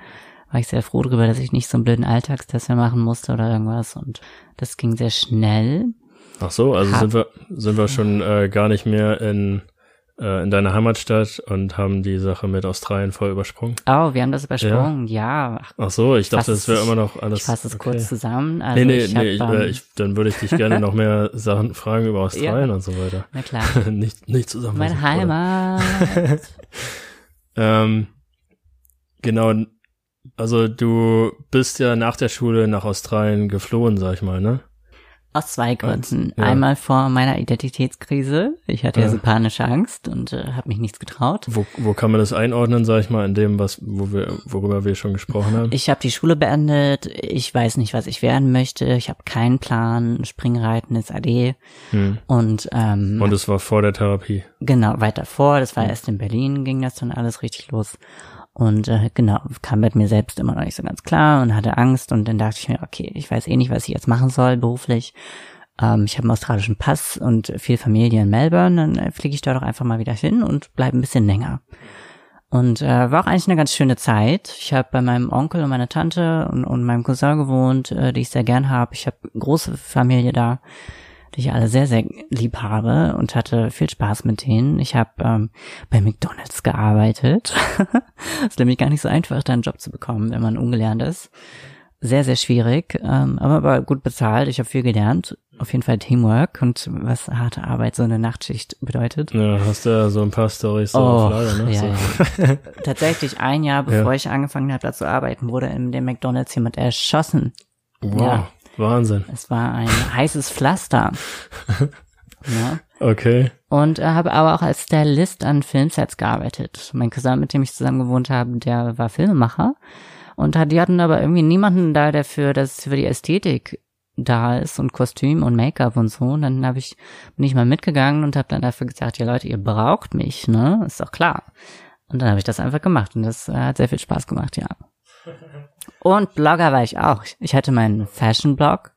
War ich sehr froh darüber, dass ich nicht so einen blöden Alltagstest mehr machen musste oder irgendwas. Und das ging sehr schnell. Ach so, also hab, sind wir sind wir schon äh, gar nicht mehr in äh, in deiner Heimatstadt und haben die Sache mit Australien voll übersprungen. Oh, wir haben das übersprungen, ja. ja. Ach so, ich dachte, das wäre immer noch alles. Ich fasse es okay. kurz zusammen. Also nee, nee, ich nee, hab, ich, äh, ich, dann würde ich dich gerne noch mehr Sachen fragen über Australien ja. und so weiter. Na klar. nicht, nicht zusammen. Meine Heimat. ähm, genau, also du bist ja nach der Schule nach Australien geflohen, sag ich mal, ne? Aus zwei Gründen. Ja. Einmal vor meiner Identitätskrise. Ich hatte ja, ja so panische Angst und äh, habe mich nichts getraut. Wo, wo kann man das einordnen, sag ich mal, in dem, was, wo wir, worüber wir schon gesprochen haben? Ich habe die Schule beendet. Ich weiß nicht, was ich werden möchte. Ich habe keinen Plan. Springreiten ist AD. Hm. Und ähm, und es war vor der Therapie. Genau, weiter vor. Das war hm. erst in Berlin, ging das dann alles richtig los. Und äh, genau, kam mit mir selbst immer noch nicht so ganz klar und hatte Angst und dann dachte ich mir, okay, ich weiß eh nicht, was ich jetzt machen soll beruflich. Ähm, ich habe einen australischen Pass und viel Familie in Melbourne, dann äh, fliege ich da doch einfach mal wieder hin und bleibe ein bisschen länger. Und äh, war auch eigentlich eine ganz schöne Zeit. Ich habe bei meinem Onkel und meiner Tante und, und meinem Cousin gewohnt, äh, die ich sehr gern habe. Ich habe große Familie da die ich alle sehr, sehr lieb habe und hatte viel Spaß mit denen. Ich habe ähm, bei McDonald's gearbeitet. ist nämlich gar nicht so einfach, da einen Job zu bekommen, wenn man ungelernt ist. Sehr, sehr schwierig, ähm, aber, aber gut bezahlt. Ich habe viel gelernt. Auf jeden Fall Teamwork und was harte Arbeit so eine Nachtschicht bedeutet. Ja, hast du ja so ein paar Storys so oh, auf Lager, ne? Ja, so. ja. Tatsächlich ein Jahr bevor ja. ich angefangen habe, da zu arbeiten, wurde in dem McDonald's jemand erschossen. Wow. Ja. Wahnsinn. Es war ein heißes Pflaster. ja. Okay. Und äh, habe aber auch als Stylist an Filmsets gearbeitet. Mein Cousin, mit dem ich zusammen gewohnt habe, der war Filmemacher. Und die hatten aber irgendwie niemanden da, der für das, für die Ästhetik da ist und Kostüm und Make-up und so. Und dann habe ich, bin ich mal mitgegangen und habe dann dafür gesagt, ja Leute, ihr braucht mich, ne? Ist doch klar. Und dann habe ich das einfach gemacht und das äh, hat sehr viel Spaß gemacht, ja. Und Blogger war ich auch. Ich hatte meinen Fashion-Blog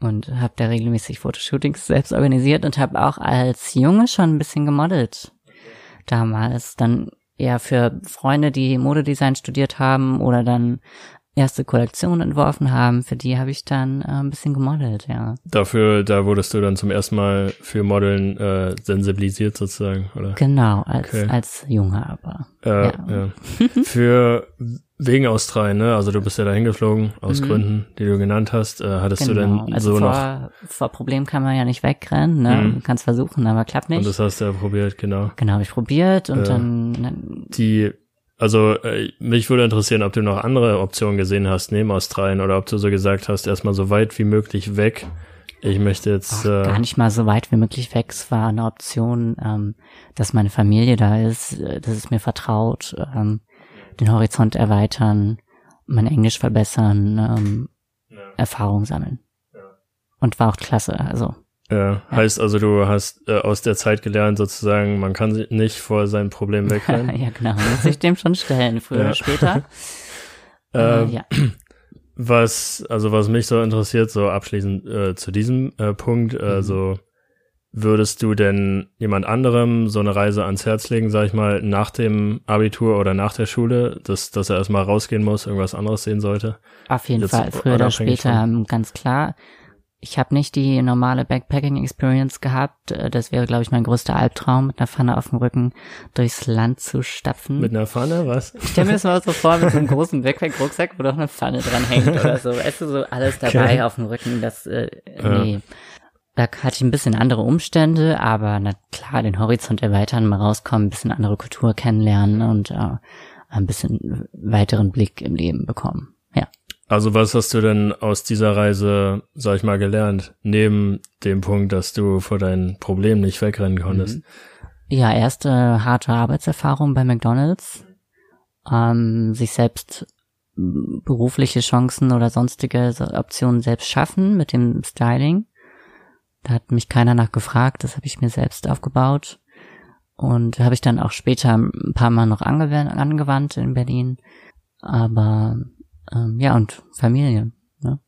und habe da regelmäßig Fotoshootings selbst organisiert und habe auch als Junge schon ein bisschen gemodelt. Damals dann eher für Freunde, die Modedesign studiert haben oder dann erste Kollektion entworfen haben, für die habe ich dann äh, ein bisschen gemodelt, ja. Dafür, da wurdest du dann zum ersten Mal für Modeln äh, sensibilisiert sozusagen, oder? Genau, als, okay. als Junge aber. Äh, ja. ja. für wegen Australien, ne? Also du bist ja da hingeflogen, aus mhm. Gründen, die du genannt hast. Äh, hattest genau. du denn also so vor, noch. Vor Problemen kann man ja nicht wegrennen, ne? Mhm. Du kannst versuchen, aber klappt nicht. Und das hast du ja probiert, genau. Genau, hab ich probiert und äh, dann, dann. Die also äh, mich würde interessieren, ob du noch andere Optionen gesehen hast neben Australien oder ob du so gesagt hast, erstmal so weit wie möglich weg. Ich möchte jetzt Ach, äh, gar nicht mal so weit wie möglich weg. Es war eine Option, ähm, dass meine Familie da ist, äh, dass es mir vertraut, ähm, den Horizont erweitern, mein Englisch verbessern, ähm, ja. Erfahrung sammeln. Ja. Und war auch klasse. Also ja, heißt also, du hast äh, aus der Zeit gelernt, sozusagen, man kann nicht vor seinem Problem wegrennen. ja, genau, muss ich dem schon stellen, früher ja. oder später. äh, ja. Was, also was mich so interessiert, so abschließend äh, zu diesem äh, Punkt, mhm. also würdest du denn jemand anderem so eine Reise ans Herz legen, sag ich mal, nach dem Abitur oder nach der Schule, dass, dass er erstmal rausgehen muss, irgendwas anderes sehen sollte? Auf jeden Jetzt Fall, früher oder später, von? ganz klar ich habe nicht die normale Backpacking-Experience gehabt. Äh, das wäre, glaube ich, mein größter Albtraum, mit einer Pfanne auf dem Rücken durchs Land zu stapfen. Mit einer Pfanne, was? Ich stell mir das mal so vor, mit so einem großen Backpack-Rucksack, wo doch eine Pfanne dran hängt oder so. Weißt du, so alles dabei okay. auf dem Rücken. Das, äh, nee. Ja. Da hatte ich ein bisschen andere Umstände, aber na klar, den Horizont erweitern, mal rauskommen, ein bisschen andere Kultur kennenlernen und äh, ein bisschen weiteren Blick im Leben bekommen. Ja. Also was hast du denn aus dieser Reise, sag ich mal, gelernt? Neben dem Punkt, dass du vor deinen Problemen nicht wegrennen konntest. Mhm. Ja, erste harte Arbeitserfahrung bei McDonald's. Ähm, sich selbst berufliche Chancen oder sonstige Optionen selbst schaffen mit dem Styling. Da hat mich keiner nach gefragt, das habe ich mir selbst aufgebaut. Und habe ich dann auch später ein paar Mal noch angewandt in Berlin. Aber ähm, ja, und Familie. Ne?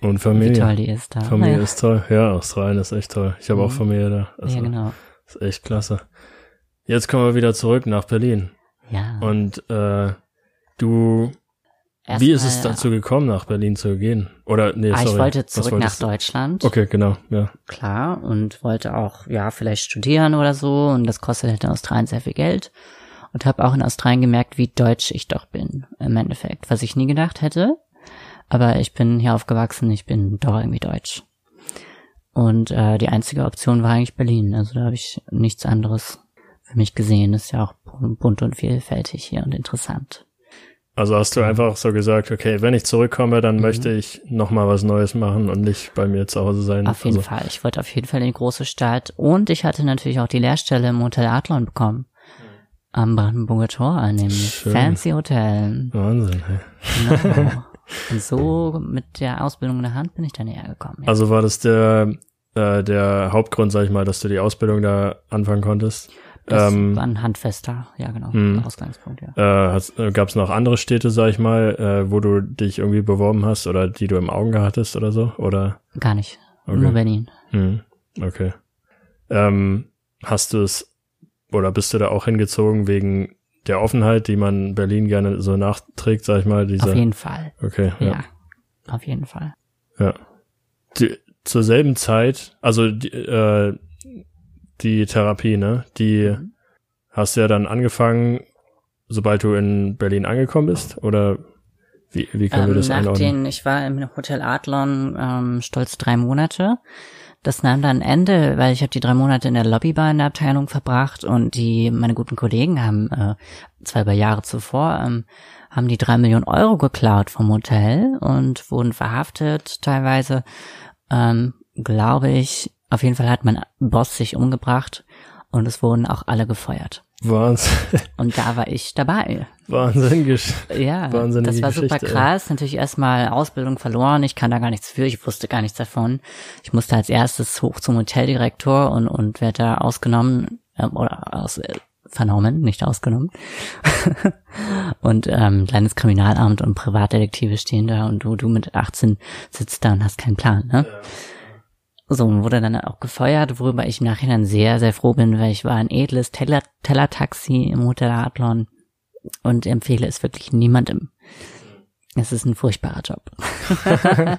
Und Familie. Wie toll die ist da. Familie ja. ist toll. Ja, Australien ist echt toll. Ich habe mhm. auch Familie da. Also, ja, genau. Ist echt klasse. Jetzt kommen wir wieder zurück nach Berlin. Ja. Und äh, du Erst Wie ist es dazu gekommen, nach Berlin zu gehen? Oder nee, ah, sorry. Ich wollte zurück nach Deutschland. Okay, genau, ja. Klar und wollte auch ja vielleicht studieren oder so und das kostet halt in Australien sehr viel Geld und habe auch in Australien gemerkt, wie deutsch ich doch bin im Endeffekt, was ich nie gedacht hätte. Aber ich bin hier aufgewachsen, ich bin doch irgendwie deutsch. Und äh, die einzige Option war eigentlich Berlin. Also da habe ich nichts anderes für mich gesehen. Ist ja auch bunt und vielfältig hier und interessant. Also hast du einfach so gesagt, okay, wenn ich zurückkomme, dann mhm. möchte ich nochmal was Neues machen und nicht bei mir zu Hause sein. Auf jeden also. Fall. Ich wollte auf jeden Fall in die große Stadt. Und ich hatte natürlich auch die Lehrstelle im Hotel Adlon bekommen am Brandenburger Tor einem Schön. Fancy Hotel. Wahnsinn, hey. Genau. Und so mit der Ausbildung in der Hand bin ich da näher gekommen. Ja. Also war das der, äh, der Hauptgrund, sag ich mal, dass du die Ausbildung da anfangen konntest? Das ähm, war ein handfester, ja genau, mh. Ausgangspunkt, ja. Äh, äh Gab es noch andere Städte, sag ich mal, äh, wo du dich irgendwie beworben hast oder die du im Auge hattest oder so? Oder? Gar nicht. Okay. Nur Berlin. Mhm. Okay. Ähm, hast du es oder bist du da auch hingezogen wegen der Offenheit, die man Berlin gerne so nachträgt, sag ich mal? Diese... Auf jeden Fall. Okay. Ja, ja. auf jeden Fall. Ja. Die, zur selben Zeit, also die, äh, die Therapie, ne? Die mhm. hast du ja dann angefangen, sobald du in Berlin angekommen bist, oder wie, wie können ähm, wir das nach einordnen? Den, ich war im Hotel Adlon ähm, stolz drei Monate das nahm dann Ende, weil ich habe die drei Monate in der Lobbybar in der Abteilung verbracht und die meine guten Kollegen haben äh, zwei über Jahre zuvor ähm, haben die drei Millionen Euro geklaut vom Hotel und wurden verhaftet teilweise. Ähm, glaube ich, auf jeden Fall hat mein Boss sich umgebracht und es wurden auch alle gefeuert. Wahnsinn. Und da war ich dabei. Wahnsinn. Ja, das war super krass. Natürlich erstmal Ausbildung verloren. Ich kann da gar nichts für. Ich wusste gar nichts davon. Ich musste als erstes hoch zum Hoteldirektor und, und werde da ausgenommen, äh, oder aus, äh, vernommen, nicht ausgenommen. und ähm, Landeskriminalamt und Privatdetektive stehen da und du, du mit 18 sitzt da und hast keinen Plan, ne? Ja. So, und wurde dann auch gefeuert, worüber ich im Nachhinein sehr, sehr froh bin, weil ich war ein edles Teller, Tellertaxi im Hotel Adlon und empfehle es wirklich niemandem. Es ist ein furchtbarer Job.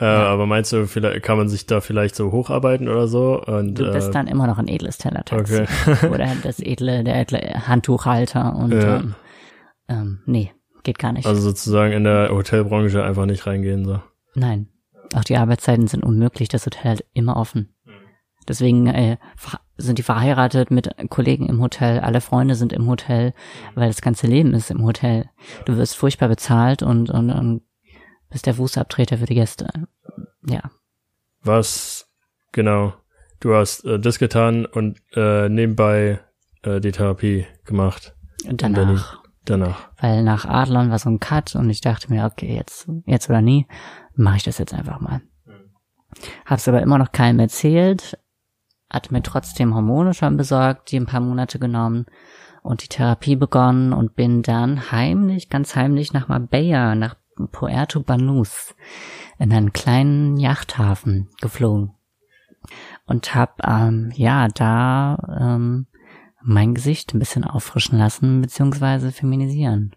Äh, Aber meinst du, vielleicht kann man sich da vielleicht so hocharbeiten oder so? Und, Du bist äh, dann immer noch ein edles Teller-Taxi. okay. Oder das edle, der edle Handtuchhalter und Ja. ähm, ähm, nee, geht gar nicht. Also sozusagen in der Hotelbranche einfach nicht reingehen so. Nein. Auch die Arbeitszeiten sind unmöglich, das Hotel hat immer offen. Deswegen äh, sind die verheiratet mit Kollegen im Hotel, alle Freunde sind im Hotel, weil das ganze Leben ist im Hotel. Du wirst furchtbar bezahlt und, und, und bist der Fußabtreter für die Gäste. Ja. Was genau? Du hast äh, das getan und äh, nebenbei äh, die Therapie gemacht. Und danach, Danach. weil nach Adlon war so ein Cut und ich dachte mir, okay, jetzt, jetzt oder nie, mache ich das jetzt einfach mal. Hab's aber immer noch keinem erzählt, hatte mir trotzdem Hormone schon besorgt, die ein paar Monate genommen und die Therapie begonnen und bin dann heimlich, ganz heimlich nach Marbella, nach Puerto Banús, in einen kleinen Yachthafen geflogen und hab ähm, ja da ähm, mein Gesicht ein bisschen auffrischen lassen beziehungsweise feminisieren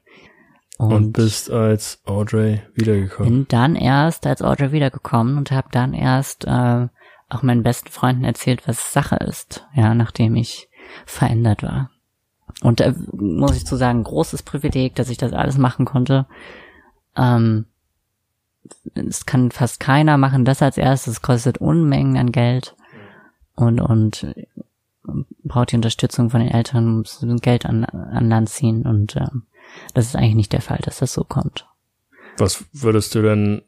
Und, bist als Audrey wiedergekommen. bin dann erst als Audrey wiedergekommen und habe dann erst äh, auch meinen besten Freunden erzählt, was Sache ist, ja, nachdem ich verändert war. Und äh, muss ich zu sagen, großes Privileg, dass ich das alles machen konnte. Ähm, es kann fast keiner machen, das als erstes, es kostet Unmengen an Geld und und braucht die Unterstützung von den Eltern, muss Geld an, an Land ziehen und ähm, das ist eigentlich nicht der Fall, dass das so kommt. Was würdest du denn,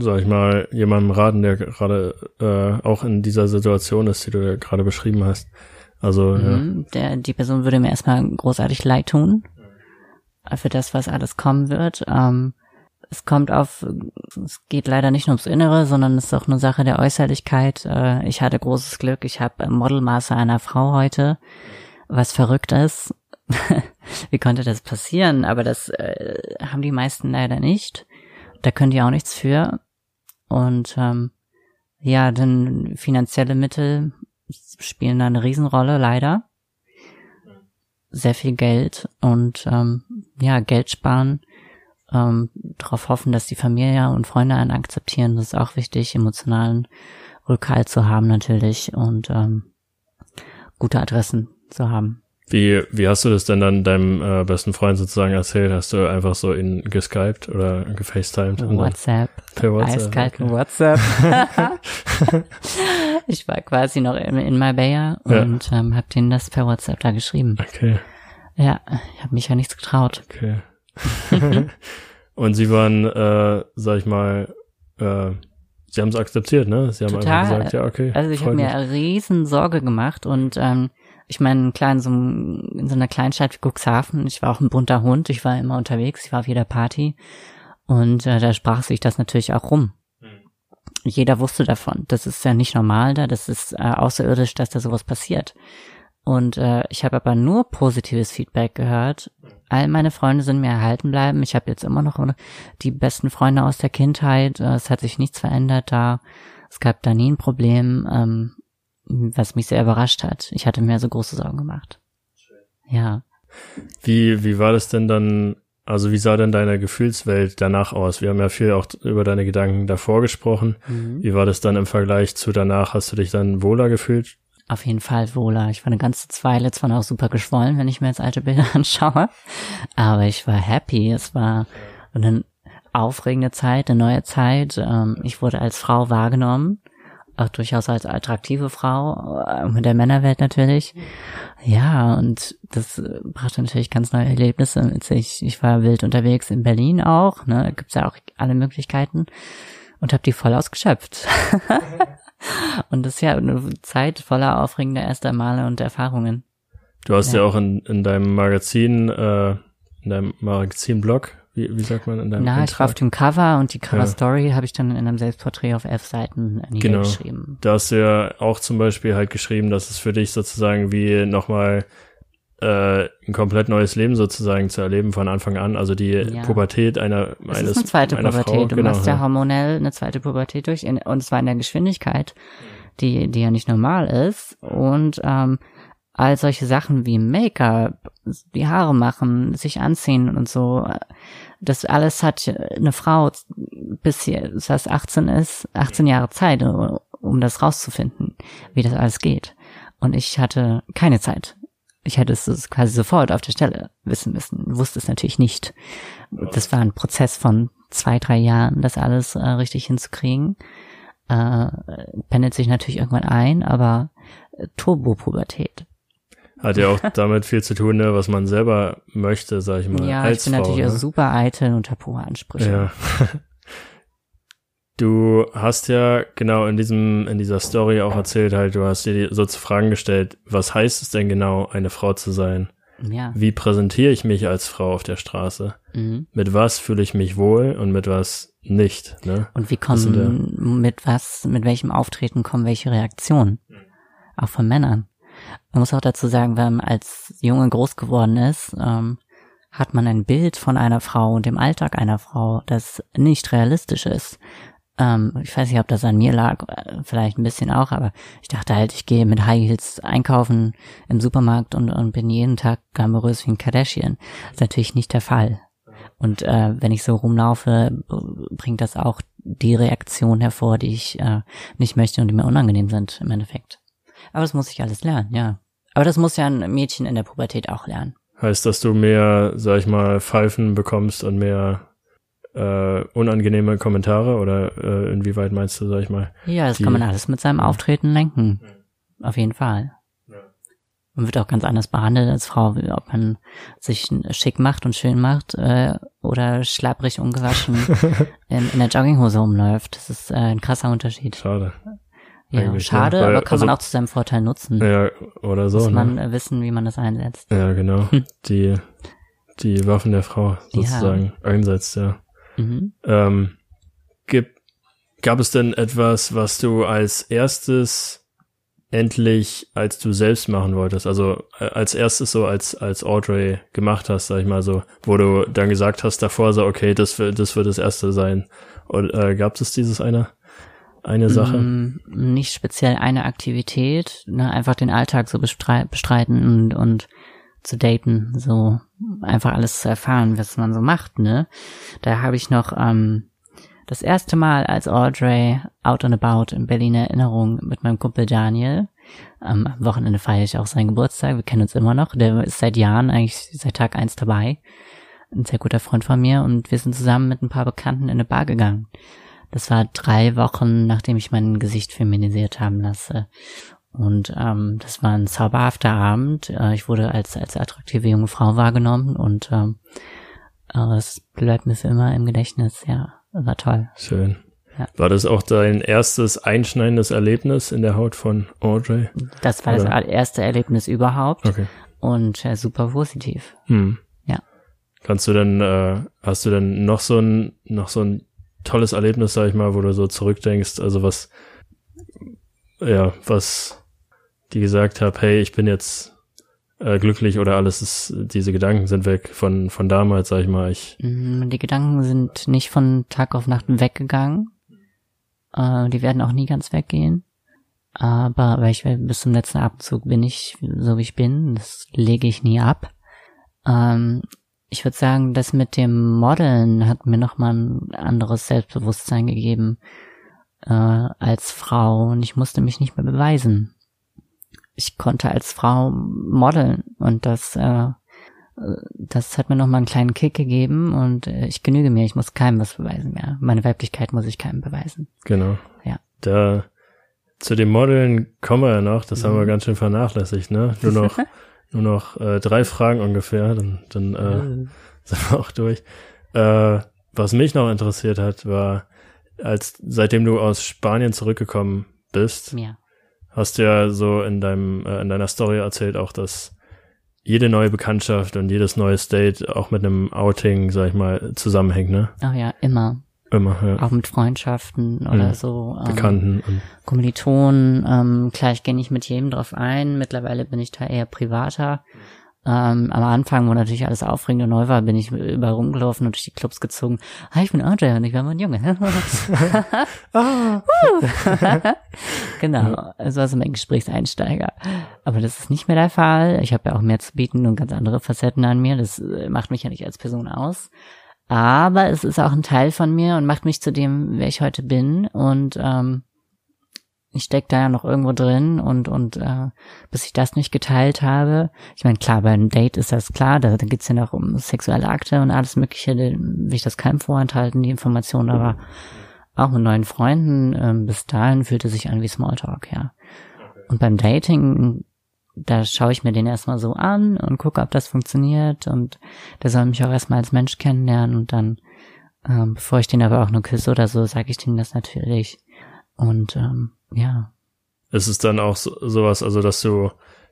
sag ich mal, jemandem raten, der gerade äh, auch in dieser Situation ist, die du ja gerade beschrieben hast? Also, ja. Mhm. Der, die Person würde mir erstmal großartig leid tun für das, was alles kommen wird. Ähm, es kommt auf, es geht leider nicht nur ums Innere, sondern es ist auch eine Sache der Äußerlichkeit. Äh, ich hatte großes Glück, ich habe Modelmaße einer Frau heute, was verrückt ist. Wie konnte das passieren? Aber das äh, haben die meisten leider nicht. Da können die auch nichts für. Und ähm, ja, dann finanzielle Mittel spielen da eine Riesenrolle, leider. Sehr viel Geld und ähm, ja, Geld sparen, ähm, darauf hoffen, dass die Familie und Freunde einen akzeptieren, das ist auch wichtig, emotionalen Rückhalt zu haben natürlich und ähm, gute Adressen zu haben. Wie, wie hast du das denn dann deinem äh, besten Freund sozusagen erzählt? Hast du einfach so ihn geskypt oder gefacetimed? WhatsApp, Per WhatsApp. eiskalten WhatsApp. ich war quasi noch in, in Marbella Ja. und ähm, habe denen das per WhatsApp da geschrieben. Okay, Ja, ich habe mich ja nichts getraut. okay. und sie waren, äh, sag ich mal, äh, sie haben es akzeptiert, ne? Sie haben Total. einfach gesagt, ja, okay. Also ich habe mir riesen Sorge gemacht und ähm, ich meine, in, kleinen, so, einem- in so einer Kleinstadt wie Cuxhaven, ich war auch ein bunter Hund, ich war immer unterwegs, ich war auf jeder Party und äh, da sprach sich das natürlich auch rum. Jeder wusste davon. Das ist ja nicht normal da, das ist äh, außerirdisch, dass da sowas passiert. Und äh, ich habe aber nur positives Feedback gehört. All meine Freunde sind mir erhalten bleiben. Ich habe jetzt immer noch die besten Freunde aus der Kindheit. Äh, Es hat sich nichts verändert da. Es gab da nie ein Problem, ähm, was mich sehr überrascht hat. Ich hatte mir so große Sorgen gemacht. Ja. Wie, wie war das denn dann, also wie sah denn deine Gefühlswelt danach aus? Wir haben ja viel auch über deine Gedanken davor gesprochen. Mhm. Wie war das dann im Vergleich zu danach? Hast du dich dann wohler gefühlt? Auf jeden Fall wohler. Ich war eine ganze Weile zwar noch super geschwollen, wenn ich mir jetzt alte Bilder anschaue, aber ich war happy. Es war eine aufregende Zeit, eine neue Zeit. Ähm, Ich wurde als Frau wahrgenommen, auch durchaus als attraktive Frau, äh, mit der Männerwelt natürlich. Ja, und das äh, brachte natürlich ganz neue Erlebnisse mit sich. Ich war wild unterwegs in Berlin auch, ne, da gibt's ja auch alle Möglichkeiten und habe die voll ausgeschöpft. Und das ist ja eine Zeit voller aufregender erster Male und Erfahrungen. Du hast ja, Ja. auch in, in deinem Magazin, äh, in deinem Magazinblog, wie, wie sagt man in deinem Na, ich war auf Eintrag? dem Cover und die Ja. Cover-Story habe ich dann in einem Selbstporträt auf elf Seiten Genau. niedergeschrieben. Da hast du ja auch zum Beispiel halt geschrieben, dass es für dich sozusagen wie nochmal äh, ein komplett neues Leben sozusagen zu erleben von Anfang an. Also die Ja. Pubertät einer, Es eines, ist eine zweite Pubertät. Frau. du genau, machst ja ja. hormonell eine zweite Pubertät durch in, und zwar in der Geschwindigkeit, die, die ja nicht normal ist. Und ähm, all solche Sachen wie Make-up, die Haare machen, sich anziehen und so, Das alles hat eine Frau bis sie das heißt 18 ist, 18 Jahre Zeit, um das rauszufinden, wie das alles geht. Und ich hatte keine Zeit. Ich hätte es quasi sofort auf der Stelle wissen müssen, wusste es natürlich nicht. Das war ein Prozess von zwei, drei Jahren, das alles äh, richtig hinzukriegen. Äh, pendelt sich natürlich irgendwann ein, aber äh, Turbopubertät. Hat ja auch damit viel zu tun, ne, was man selber möchte, sag ich mal. Ja, als ich bin Frau, natürlich ne? super eitel und habe hohe Ansprüche. Ja. Du hast ja genau in diesem, in dieser Story auch erzählt, halt, du hast dir so zu Fragen gestellt, was heißt es denn genau, eine Frau zu sein? Ja. Wie präsentiere ich mich als Frau auf der Straße? Mhm. Mit was fühle ich mich wohl und mit was nicht, ne? Und wie kommen, mit was, mit welchem Auftreten kommen welche Reaktionen? Auch von Männern. Man muss auch dazu sagen, wenn man als Junge groß geworden ist, ähm, hat man ein Bild von einer Frau und dem Alltag einer Frau, das nicht realistisch ist. Ähm, ich weiß nicht, ob das an mir lag, äh, vielleicht ein bisschen auch, aber ich dachte halt, ich gehe mit High Heels einkaufen im Supermarkt und, und bin jeden Tag glamourös wie ein Kardashian. Das ist natürlich nicht der Fall. Und äh, wenn ich so rumlaufe, bringt das auch die Reaktion hervor, die ich äh, nicht möchte und die mir unangenehm sind im Endeffekt. Aber das muss ich alles lernen, ja. Aber das muss ja ein Mädchen in der Pubertät auch lernen. Heißt, dass du mehr, sag ich mal, Pfeifen bekommst und mehr äh, unangenehme Kommentare oder äh, inwieweit meinst du, sag ich mal? Ja, das Die- kann man alles mit seinem Auftreten lenken. Auf jeden Fall. Man wird auch ganz anders behandelt als Frau, ob man sich schick macht und schön macht äh, oder schlapprig ungewaschen in, in der Jogginghose rumläuft. Das ist äh, ein krasser Unterschied. Schade. Ja, eigentlich, schade, ja. Weil, aber kann man also- auch zu seinem Vorteil nutzen. Ja, oder so, Muss ne? man äh, wissen, wie man das einsetzt. Ja, genau. Die, die Waffen der Frau sozusagen einsetzt, ja. Mhm. Ähm, gibt, gab es denn etwas, was du als erstes endlich als du selbst machen wolltest? Also äh, als erstes so als, als Audrey gemacht hast, sag ich mal so, wo du dann gesagt hast davor so, okay, das wird, das wird das erste sein. Und äh, gab es dieses eine, eine Sache? Mm, Nicht speziell eine Aktivität, ne, einfach den Alltag so bestrei- bestreiten und, und zu daten, so einfach alles zu erfahren, was man so macht, ne? Da habe ich noch ähm, das erste Mal als Audrey out and about in Berlin Erinnerung mit meinem Kumpel Daniel. Am Wochenende feiere ich auch seinen Geburtstag, wir kennen uns immer noch. Der ist seit Jahren, eigentlich seit Tag eins dabei. Ein sehr guter Freund von mir und wir sind zusammen mit ein paar Bekannten in eine Bar gegangen. Das war drei Wochen, nachdem ich mein Gesicht feminisiert haben lasse. Und ähm, das war ein zauberhafter Abend. Äh, ich wurde als, als attraktive junge Frau wahrgenommen und ähm, äh, es bleibt mir für immer im Gedächtnis. Ja, war toll. Schön. Ja. War das auch dein erstes einschneidendes Erlebnis in der Haut von Audrey? Das war das Oder? erste Erlebnis überhaupt Okay. und äh, super positiv. Hm. Ja. Kannst du denn, äh, hast du denn noch so ein, noch so ein tolles Erlebnis, sag ich mal, wo du so zurückdenkst, also was, ja, was die gesagt hat, hey, ich bin jetzt äh, glücklich oder alles ist, diese Gedanken sind weg von, von damals, sag ich mal, ich, Mm, Die Gedanken sind nicht von Tag auf Nacht weggegangen. Äh, die werden auch nie ganz weggehen. Aber weil ich bis zum letzten Abendzug bin ich so wie ich bin. Das lege ich nie ab. Ähm, ich würde sagen, das mit dem Modeln hat mir nochmal ein anderes Selbstbewusstsein gegeben äh, als Frau und ich musste mich nicht mehr beweisen. Ich konnte als Frau modeln und das äh, das hat mir nochmal einen kleinen Kick gegeben und äh, ich genüge mir, ich muss keinem was beweisen mehr. Meine Weiblichkeit muss ich keinem beweisen. genau. Ja. Da, zu dem Modeln kommen wir ja noch, das haben wir Mhm. ganz schön vernachlässigt, ne? Nur noch, nur noch äh, drei Fragen ungefähr, dann, dann äh, sind wir auch durch. Äh, was mich noch interessiert hat, war, als seitdem du aus Spanien zurückgekommen bist, Ja. hast du ja so in deinem äh, in deiner Story erzählt auch, dass jede neue Bekanntschaft und jedes neue Date auch mit einem Outing, sag ich mal, zusammenhängt, ne? Ach ja, immer. Immer, ja. Auch mit Freundschaften oder Mhm. so. Ähm, Bekannten und Kommilitonen. Ähm, klar, ich gehe nicht mit jedem drauf ein. Mittlerweile bin ich da eher privater. Ähm, am Anfang, wo natürlich alles aufregend und neu war, bin ich überall rumgelaufen und durch die Clubs gezogen. Ah, ich bin Audrey und ich war mal ein Junge. ah, genau, also also mein Gesprächseinsteiger. Aber das ist nicht mehr der Fall. Ich habe ja auch mehr zu bieten und ganz andere Facetten an mir. Das äh, macht mich ja nicht als Person aus. Aber es ist auch ein Teil von mir und macht mich zu dem, wer ich heute bin. Und ähm, ich steck da ja noch irgendwo drin und und äh, bis ich das nicht geteilt habe, ich meine klar, bei einem Date ist das klar, da, da geht's ja noch um sexuelle Akte und alles mögliche, will ich das keinem vorenthalten, die Information, aber auch mit neuen Freunden, ähm, bis dahin fühlte sich an wie Smalltalk, ja. Und beim Dating, da schaue ich mir den erstmal so an und gucke, ob das funktioniert und der soll mich auch erstmal als Mensch kennenlernen und dann, ähm, bevor ich den aber auch nur küsse oder so, sage ich dem das natürlich. Und ähm, ja. Ist es dann auch so, sowas, also dass du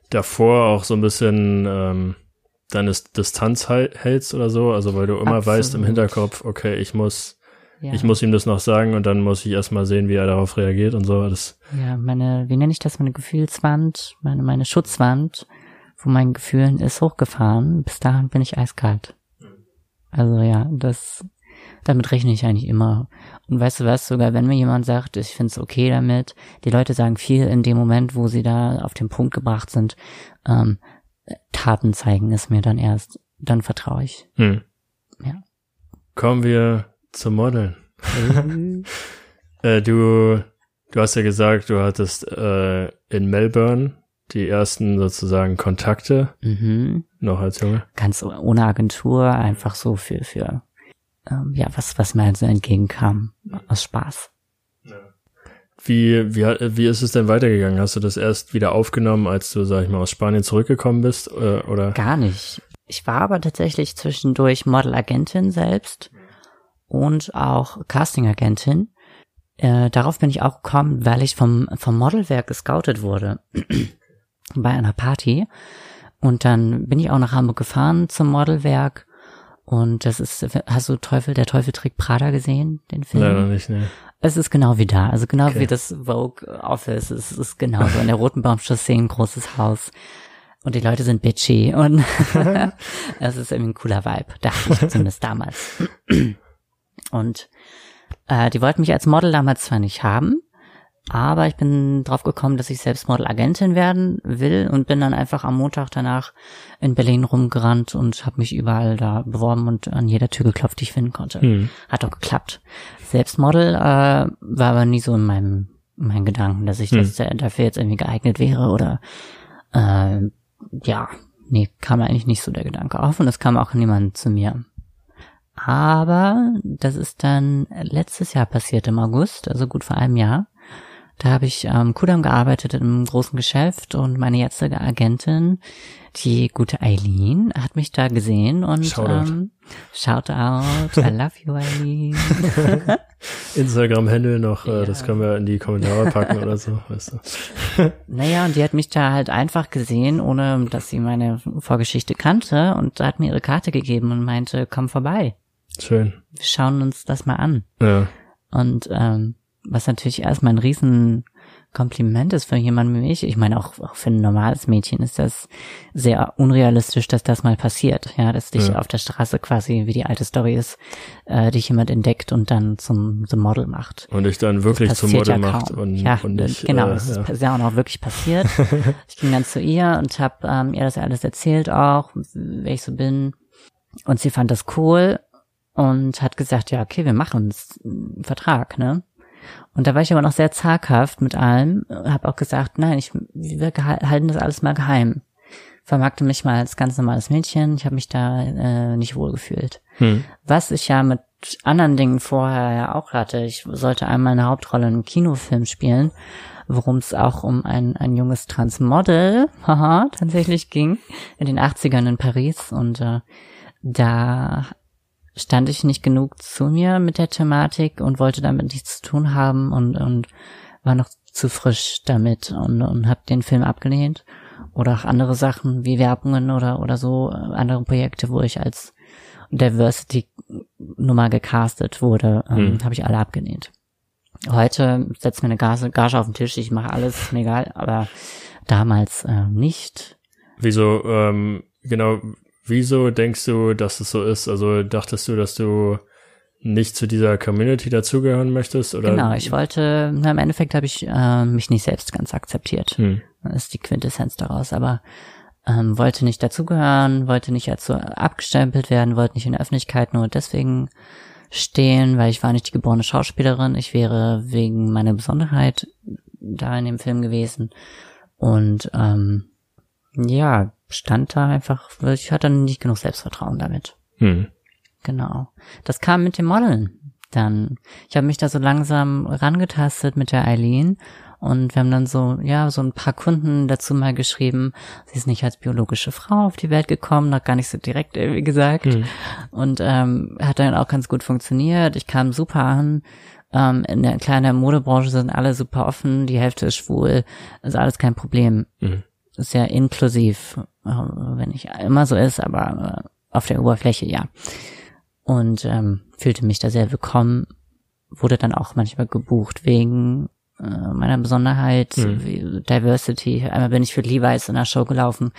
davor auch so ein bisschen ähm, deine Distanz hältst oder so, also weil du immer Absolut. weißt im Hinterkopf, okay, ich muss ja. ich muss ihm das noch sagen und dann muss ich erstmal sehen, wie er darauf reagiert und so. Das ja, meine, wie nenne ich das, meine Gefühlswand, meine, meine Schutzwand, wo mein Gefühlen ist hochgefahren. Bis dahin bin ich eiskalt. Also ja, das damit rechne ich eigentlich immer. Und weißt du was, sogar wenn mir jemand sagt, ich finde es okay damit, die Leute sagen viel in dem Moment, wo sie da auf den Punkt gebracht sind, ähm, Taten zeigen es mir dann erst, dann vertraue ich. Hm. Ja. Kommen wir zum Modeln. äh, du, du hast ja gesagt, du hattest äh, in Melbourne die ersten sozusagen Kontakte mhm. noch als Junge. Ganz ohne Agentur, einfach so für, für ähm, ja, was, was mir halt so entgegenkam, aus Spaß. Wie, wie, wie ist es denn weitergegangen? Hast du das erst wieder aufgenommen, als du, sag ich mal, aus Spanien zurückgekommen bist, äh, oder? Gar nicht. Ich war aber tatsächlich zwischendurch Modelagentin selbst und auch Castingagentin. Äh, darauf bin ich auch gekommen, weil ich vom, vom Modelwerk gescoutet wurde. bei einer Party. Und dann bin ich auch nach Hamburg gefahren zum Modelwerk und das ist, hast du Teufel, der Teufel trägt Prada gesehen, den Film? Leider nicht, ne. Es ist genau wie da, also genau okay. wie das Vogue Office, es ist genau so in der Roten Baumchaussee ein großes Haus. Und die Leute sind bitchy und es ist irgendwie ein cooler Vibe, dachte ich zumindest damals. Und äh, die wollten mich als Model damals zwar nicht haben, aber ich bin drauf gekommen, dass ich selbst Modelagentin werden will und bin dann einfach am Montag danach in Berlin rumgerannt und habe mich überall da beworben und an jeder Tür geklopft, die ich finden konnte. Mhm. Hat doch geklappt. Selbstmodel äh, war aber nie so in meinem mein Gedanken, dass ich mhm. das dafür jetzt irgendwie geeignet wäre oder äh, ja, nee, kam eigentlich nicht so der Gedanke auf und es kam auch niemand zu mir. Aber das ist dann letztes Jahr passiert im August, also gut vor einem Jahr. Da habe ich am ähm, Kudam gearbeitet in einem großen Geschäft und meine jetzige Agentin, die gute Eileen, hat mich da gesehen und Shoutout. Ähm, shout out, I love you Eileen. Instagram-Handle noch, äh, ja. das können wir in die Kommentare packen oder so, weißt du. Naja, und die hat mich da halt einfach gesehen, ohne dass sie meine Vorgeschichte kannte und hat mir ihre Karte gegeben und meinte, komm vorbei. Schön. Wir schauen uns das mal an. Ja. Und ähm, was natürlich erstmal ein riesen Kompliment ist für jemanden wie mich. Ich meine, auch, auch für ein normales Mädchen ist das sehr unrealistisch, dass das mal passiert. Ja, dass dich ja. auf der Straße quasi, wie die alte Story ist, äh, dich jemand entdeckt und dann zum, zum Model macht. Und dich dann wirklich zum Model ja macht. Und, ja, und nicht, genau, äh, das ja. ist ja auch noch wirklich passiert. ich ging dann zu ihr und habe ähm, ihr das alles erzählt auch, wer ich so bin. Und sie fand das cool und hat gesagt, ja, okay, wir machen uns einen Vertrag, ne? Und da war ich aber noch sehr zaghaft mit allem, habe auch gesagt, nein, ich, wir halten das alles mal geheim. Vermarkte mich mal als ganz normales Mädchen, ich habe mich da äh, nicht wohl gefühlt. Hm. Was ich ja mit anderen Dingen vorher ja auch hatte. Ich sollte einmal eine Hauptrolle in einem Kinofilm spielen, worum es auch um ein, ein junges Transmodel, haha, tatsächlich ging, in den 80ern in Paris. Und äh, da stand ich nicht genug zu mir mit der Thematik und wollte damit nichts zu tun haben und, und war noch zu frisch damit und, und habe den Film abgelehnt. Oder auch andere Sachen wie Werbungen oder, oder so, äh, andere Projekte, wo ich als Diversity-Nummer gecastet wurde, ähm, hm. habe ich alle abgelehnt. Heute setzt mir eine Gage, Gage auf den Tisch, ich mache alles, ist mir egal, aber damals äh, nicht. Wieso, ähm, genau, Wieso denkst du, dass es so ist? Also dachtest du, dass du nicht zu dieser Community dazugehören möchtest? Oder? Genau, ich wollte, na, im Endeffekt habe ich äh, mich nicht selbst ganz akzeptiert. Hm. Das ist die Quintessenz daraus. Aber ähm, wollte nicht dazugehören, wollte nicht als so abgestempelt werden, wollte nicht in der Öffentlichkeit nur deswegen stehen, weil ich war nicht die geborene Schauspielerin. Ich wäre wegen meiner Besonderheit da in dem Film gewesen. Und ähm, ja, stand da einfach, ich hatte nicht genug Selbstvertrauen damit. Hm. Genau. Das kam mit dem Modeln dann. Ich habe mich da so langsam rangetastet mit der Eileen und wir haben dann so, ja, so ein paar Kunden dazu mal geschrieben, sie ist nicht als biologische Frau auf die Welt gekommen, noch gar nicht so direkt irgendwie gesagt. Mhm. Und ähm, hat dann auch ganz gut funktioniert. Ich kam super an. Ähm, in der kleinen Modebranche sind alle super offen, die Hälfte ist schwul, ist alles kein Problem. Mhm. Ist ja inklusiv, äh, wenn nicht immer so ist, aber äh, auf der Oberfläche ja. Und ähm, fühlte mich da sehr willkommen, wurde dann auch manchmal gebucht wegen äh, meiner Besonderheit, Mhm. Diversity. Einmal bin ich für Levi's in einer Show gelaufen,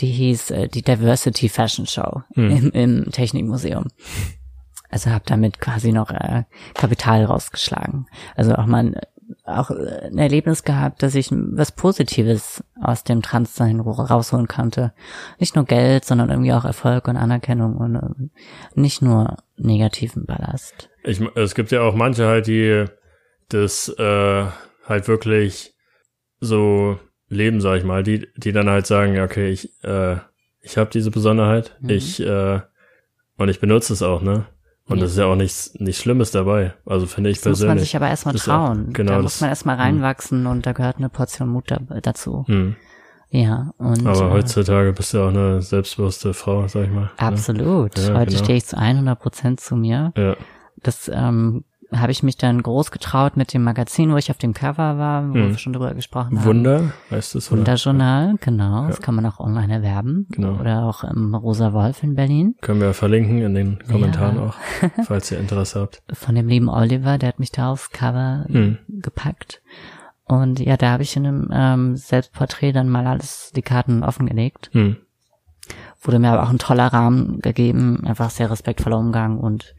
die hieß äh, die Diversity Fashion Show Mhm. im, im Technikmuseum. Also habe damit quasi noch äh, Kapital rausgeschlagen. Also auch mal auch äh, ein Erlebnis gehabt, dass ich was Positives aus dem Transsein rausholen konnte. Nicht nur Geld, sondern irgendwie auch Erfolg und Anerkennung und äh, nicht nur negativen Ballast. Ich, es gibt ja auch manche halt, die das äh, halt wirklich so leben, sag ich mal, die, die dann halt sagen, okay, ich, äh, ich habe diese Besonderheit, Mhm. ich äh, und ich benutze es auch, ne? Und Ja. das ist ja auch nichts nichts Schlimmes dabei. Also finde ich Das muss man persönlich. sich aber erstmal Das ist auch- trauen. genau, da das- muss man erstmal reinwachsen und da gehört eine Portion Mut da, dazu. hm. Ja, und Aber äh, heutzutage bist du ja auch eine selbstbewusste Frau, sag ich mal. absolut. Ja, Heute genau. stehe ich zu 100 Prozent zu mir. Ne? Ja. Das ähm, habe ich mich dann groß getraut mit dem Magazin, wo ich auf dem Cover war, wo Mhm. wir schon drüber gesprochen haben. Wunder heißt es, oder? Wunderjournal, genau. Das kann man auch online erwerben. Genau. Oder auch im Rosa Wolf in Berlin. Können wir verlinken in den Kommentaren Ja. auch, falls ihr Interesse habt. Von dem lieben Oliver, der hat mich da aufs Cover Hm. gepackt. Und ja, da habe ich in einem ähm, Selbstporträt dann mal alles die Karten offengelegt. Hm. Wurde mir aber auch ein toller Rahmen gegeben, einfach sehr respektvoller Umgang und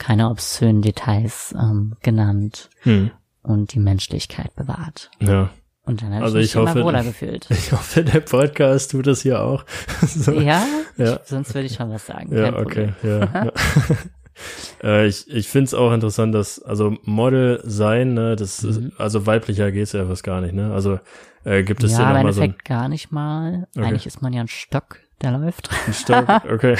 keine obszönen Details ähm, genannt Hm. und die Menschlichkeit bewahrt. Ja. Und dann habe Also ich mich ich hoffe- immer wohler gefühlt. Ich hoffe, der Podcast tut es hier auch. so. ja? Ja. Sonst würde ich schon was sagen. Ja, okay, ja. ja. äh, ich ich finde es auch interessant, dass, also Model sein, ne, das ist, Mhm. also weiblicher geht's ja fast gar nicht, ne? Also äh, gibt es Ja, ja im mal so Endeffekt gar nicht mal. Okay. Eigentlich ist man ja ein Stock, der läuft. Stock? Okay.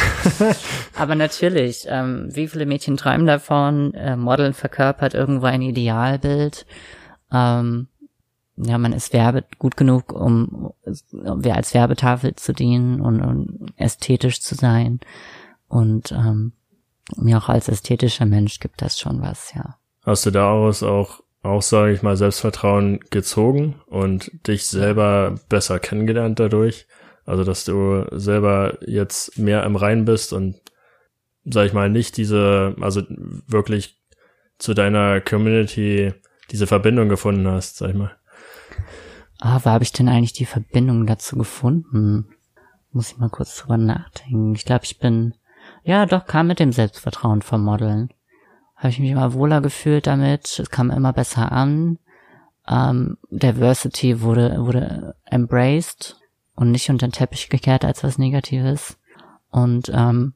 Aber natürlich, ähm, wie viele Mädchen träumen davon? Äh, Modeln verkörpert irgendwo ein Idealbild. Ähm, ja, man ist werbe gut genug, um, um als Werbetafel zu dienen und, und ästhetisch zu sein. Und ähm, mir auch als ästhetischer Mensch gibt das schon was, ja. Hast du daraus auch, auch sage ich mal, Selbstvertrauen gezogen und dich selber besser kennengelernt dadurch? Also, dass du selber jetzt mehr im Rein bist und, sag ich mal, nicht diese, also wirklich zu deiner Community diese Verbindung gefunden hast, sag ich mal. Ah, wo habe ich denn eigentlich die Verbindung dazu gefunden? Muss ich mal kurz drüber nachdenken. Ich glaube, ich bin, ja, doch, kam mit dem Selbstvertrauen vom Modeln. Habe ich mich immer wohler gefühlt damit. Es kam immer besser an. Ähm, Diversity wurde, wurde embraced und nicht unter den Teppich gekehrt als was Negatives. Und ähm,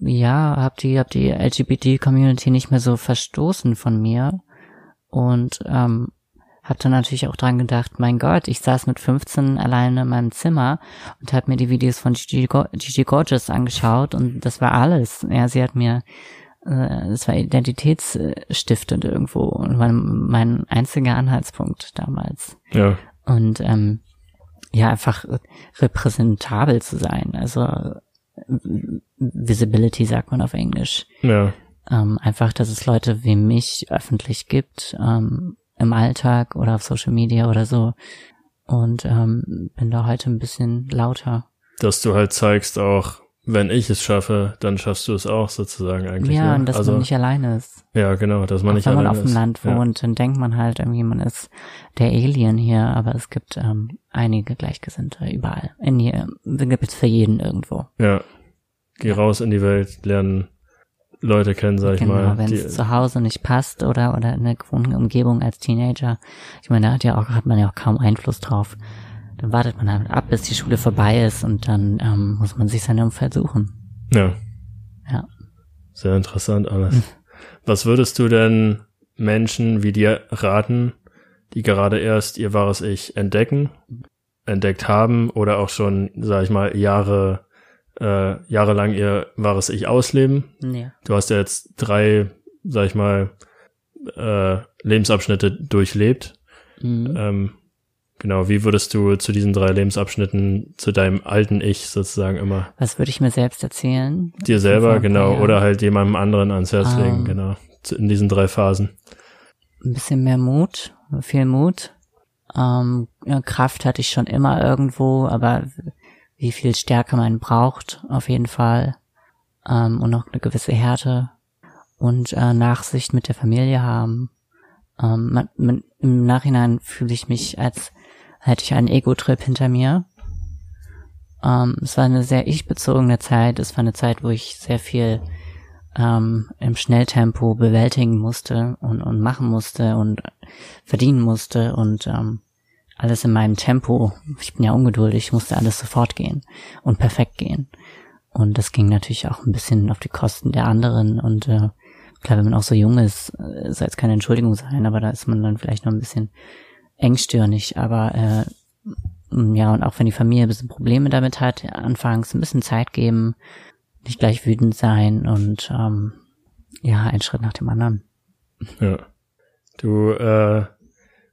ja, hab die, hab die LGBT-Community nicht mehr so verstoßen von mir. Und ähm, hab dann natürlich auch dran gedacht, mein Gott, ich saß mit 15 alleine in meinem Zimmer und habe mir die Videos von Gigi, Gigi Gorgeous angeschaut und das war alles. Ja, sie hat mir, äh, das war identitätsstiftend irgendwo und war mein einziger Anhaltspunkt damals. Ja. Und ähm, ja, einfach repräsentabel zu sein. Also Visibility sagt man auf Englisch. Ja. Ähm, einfach, dass es Leute wie mich öffentlich gibt, ähm, im Alltag oder auf Social Media oder so. Und ähm, bin da heute ein bisschen lauter. Dass du halt zeigst auch, wenn ich es schaffe, dann schaffst du es auch sozusagen eigentlich. ja, ne? und dass also, man nicht alleine ist. ja, genau, dass man Auch nicht wenn man auf dem ist. Land Ja. wohnt, dann denkt man halt irgendwie, man ist der Alien hier, aber es gibt ähm, einige Gleichgesinnte überall. In hier gibt es für jeden irgendwo. Ja. Geh raus in die Welt, lernen Leute kennen, sag ich Genau, mal. wenn es zu Hause nicht passt oder oder in der gewohnten Umgebung als Teenager. Ich meine, da hat ja auch hat man ja auch kaum Einfluss drauf. Dann wartet man halt ab, bis die Schule vorbei ist und dann ähm, muss man sich sein Umfeld suchen. Ja. Ja. Sehr interessant alles. Was würdest du denn Menschen wie dir raten, die gerade erst ihr wahres Ich entdecken, entdeckt haben oder auch schon, sag ich mal, Jahre, äh, jahrelang ihr wahres Ich ausleben? Ja. Du hast ja jetzt drei, sag ich mal, äh, Lebensabschnitte durchlebt. Mhm. Ähm, genau, wie würdest du zu diesen drei Lebensabschnitten, zu deinem alten Ich sozusagen immer Was würde ich mir selbst erzählen? dir selber, Vor- genau, ja. oder halt jemandem anderen ans Herz Ah. legen, genau, in diesen drei Phasen. ein bisschen mehr Mut, viel Mut. Ähm, Kraft hatte ich schon immer irgendwo, aber wie viel Stärke man braucht, auf jeden Fall. Ähm, und noch eine gewisse Härte und äh, Nachsicht mit der Familie haben. Ähm, man, man, Im Nachhinein fühle ich mich, als hätte ich einen Ego-Trip hinter mir. Ähm, es war eine sehr ich-bezogene Zeit. Es war eine Zeit, wo ich sehr viel ähm, im Schnelltempo bewältigen musste und, und machen musste und verdienen musste und ähm, alles in meinem Tempo. Ich bin ja ungeduldig, musste alles sofort gehen und perfekt gehen. Und das ging natürlich auch ein bisschen auf die Kosten der anderen. Und äh, klar, wenn man auch so jung ist, äh, soll jetzt keine Entschuldigung sein, aber da ist man dann vielleicht noch ein bisschen engstirnig. Aber äh, ja, und auch wenn die Familie ein bisschen Probleme damit hat, anfangs ein bisschen Zeit geben, nicht gleich wütend sein und ähm, ja, ein Schritt nach dem anderen. Ja. Du äh,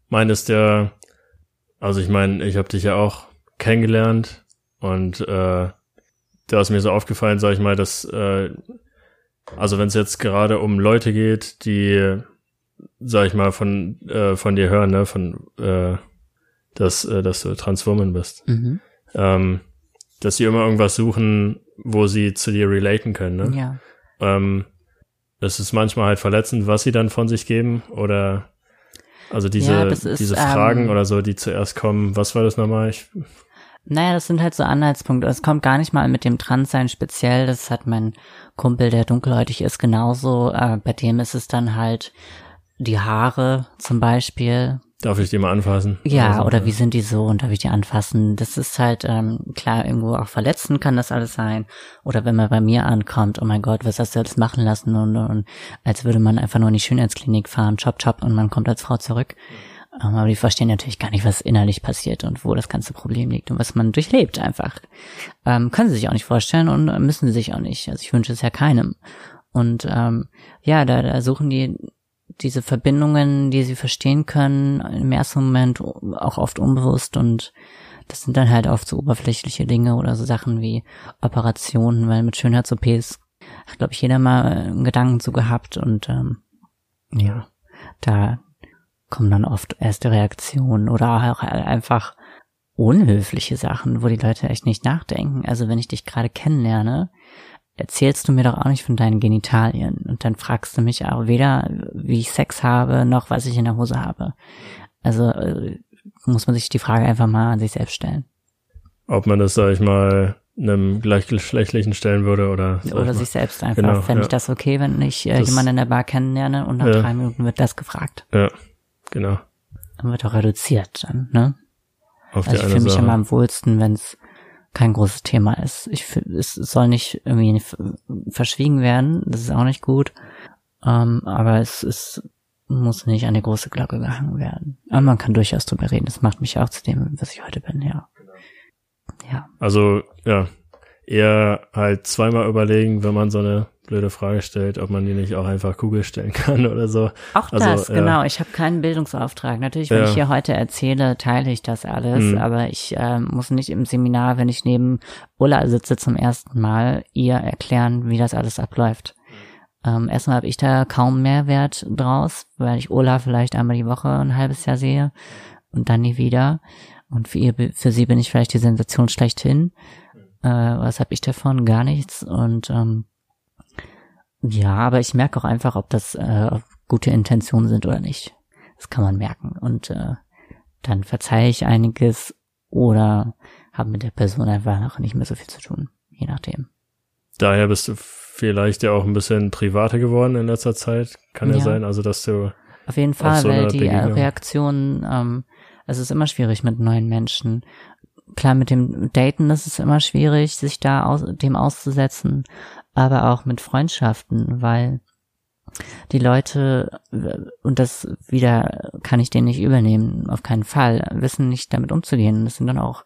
meintest ja, also ich meine, ich habe dich ja auch kennengelernt und äh, da ist mir so aufgefallen, sag ich mal, dass äh, also wenn es jetzt gerade um Leute geht, die, sag ich mal, von äh, von dir hören, ne, von äh, dass äh, dass du Transwoman bist, Mhm. ähm, dass sie immer irgendwas suchen, wo sie zu dir relaten können, ne? Ja. Ähm, es ist manchmal halt verletzend, was sie dann von sich geben oder also diese, Ja, das ist, diese Fragen ähm, oder so, die zuerst kommen. Was war das nochmal? Ich, Naja, das sind halt so Anhaltspunkte. Es kommt gar nicht mal mit dem Transsein speziell. Das hat mein Kumpel, der dunkelhäutig ist, genauso. Äh, bei dem ist es dann halt die Haare zum Beispiel. darf ich die mal anfassen? Ja, Also, oder wie sind die so und darf ich die anfassen? Das ist halt, ähm, klar, irgendwo auch verletzend kann das alles sein. Oder wenn man bei mir ankommt, oh mein Gott, was hast du jetzt machen lassen? Und, und als würde man einfach nur in die Schönheitsklinik fahren, chop, chop, und man kommt als Frau zurück. Ähm, aber die verstehen natürlich gar nicht, was innerlich passiert und wo das ganze Problem liegt und was man durchlebt einfach. Ähm, können sie sich auch nicht vorstellen und müssen sie sich auch nicht. Also ich wünsche es ja keinem. Und ähm, ja, da, da suchen die diese Verbindungen, die sie verstehen können, im ersten Moment auch oft unbewusst und das sind dann halt oft so oberflächliche Dinge oder so Sachen wie Operationen, weil mit Schönheits-OPs hat, glaube ich, jeder mal einen Gedanken zu gehabt und ähm, ja, da kommen dann oft erste Reaktionen oder auch einfach unhöfliche Sachen, wo die Leute echt nicht nachdenken. Also wenn ich dich gerade kennenlerne, erzählst du mir doch auch nicht von deinen Genitalien. Und dann fragst du mich auch weder, wie ich Sex habe, noch was ich in der Hose habe. Also äh, muss man sich die Frage einfach mal an sich selbst stellen. Ob man das, sag ich mal, einem gleichgeschlechtlichen stellen würde oder ich Oder sich selbst einfach. Genau, Fände ich ja. das okay, wenn ich äh, Das- jemanden in der Bar kennenlerne und nach Ja. drei Minuten wird das gefragt. Ja, genau. Dann wird auch reduziert dann, ne? Auf Also ich fühle mich immer am wohlsten, wenn es kein großes Thema ist. Ich es soll nicht irgendwie verschwiegen werden, das ist auch nicht gut. Ähm, aber es ist, muss nicht an die große Glocke gehangen werden. Aber man kann durchaus drüber reden. Das macht mich auch zu dem, was ich heute bin, ja. Ja. Also, ja, eher halt zweimal überlegen, wenn man so eine blöde Frage stellt, ob man die nicht auch einfach Kugel stellen kann oder so. Auch Also, das, ja. genau. Ich habe keinen Bildungsauftrag. Natürlich, wenn Ja. ich hier heute erzähle, teile ich das alles, Mhm. aber ich ähm, muss nicht im Seminar, wenn ich neben Ulla sitze zum ersten Mal, ihr erklären, wie das alles abläuft. Ähm, erstmal habe ich da kaum Mehrwert draus, weil ich Ulla vielleicht einmal die Woche ein halbes Jahr sehe und dann nie wieder. Und für ihr, für sie bin ich vielleicht die Sensation schlechthin. Äh, was habe ich davon? Gar nichts. Und ähm, ja, aber ich merke auch einfach, ob das äh, gute Intentionen sind oder nicht. Das kann man merken. Und äh, dann verzeihe ich einiges oder habe mit der Person einfach noch nicht mehr so viel zu tun. Je nachdem. Daher bist du vielleicht ja auch ein bisschen privater geworden in letzter Zeit. Kann ja, Ja. sein, also dass du, Auf jeden Fall, so weil die äh, Begegnung. Reaktionen, ähm, es ist immer schwierig mit neuen Menschen. klar, mit dem Daten ist es immer schwierig, sich da aus, dem auszusetzen, aber auch mit Freundschaften, weil die Leute, und das wieder kann ich denen nicht übernehmen, auf keinen Fall, wissen nicht damit umzugehen. Das sind dann auch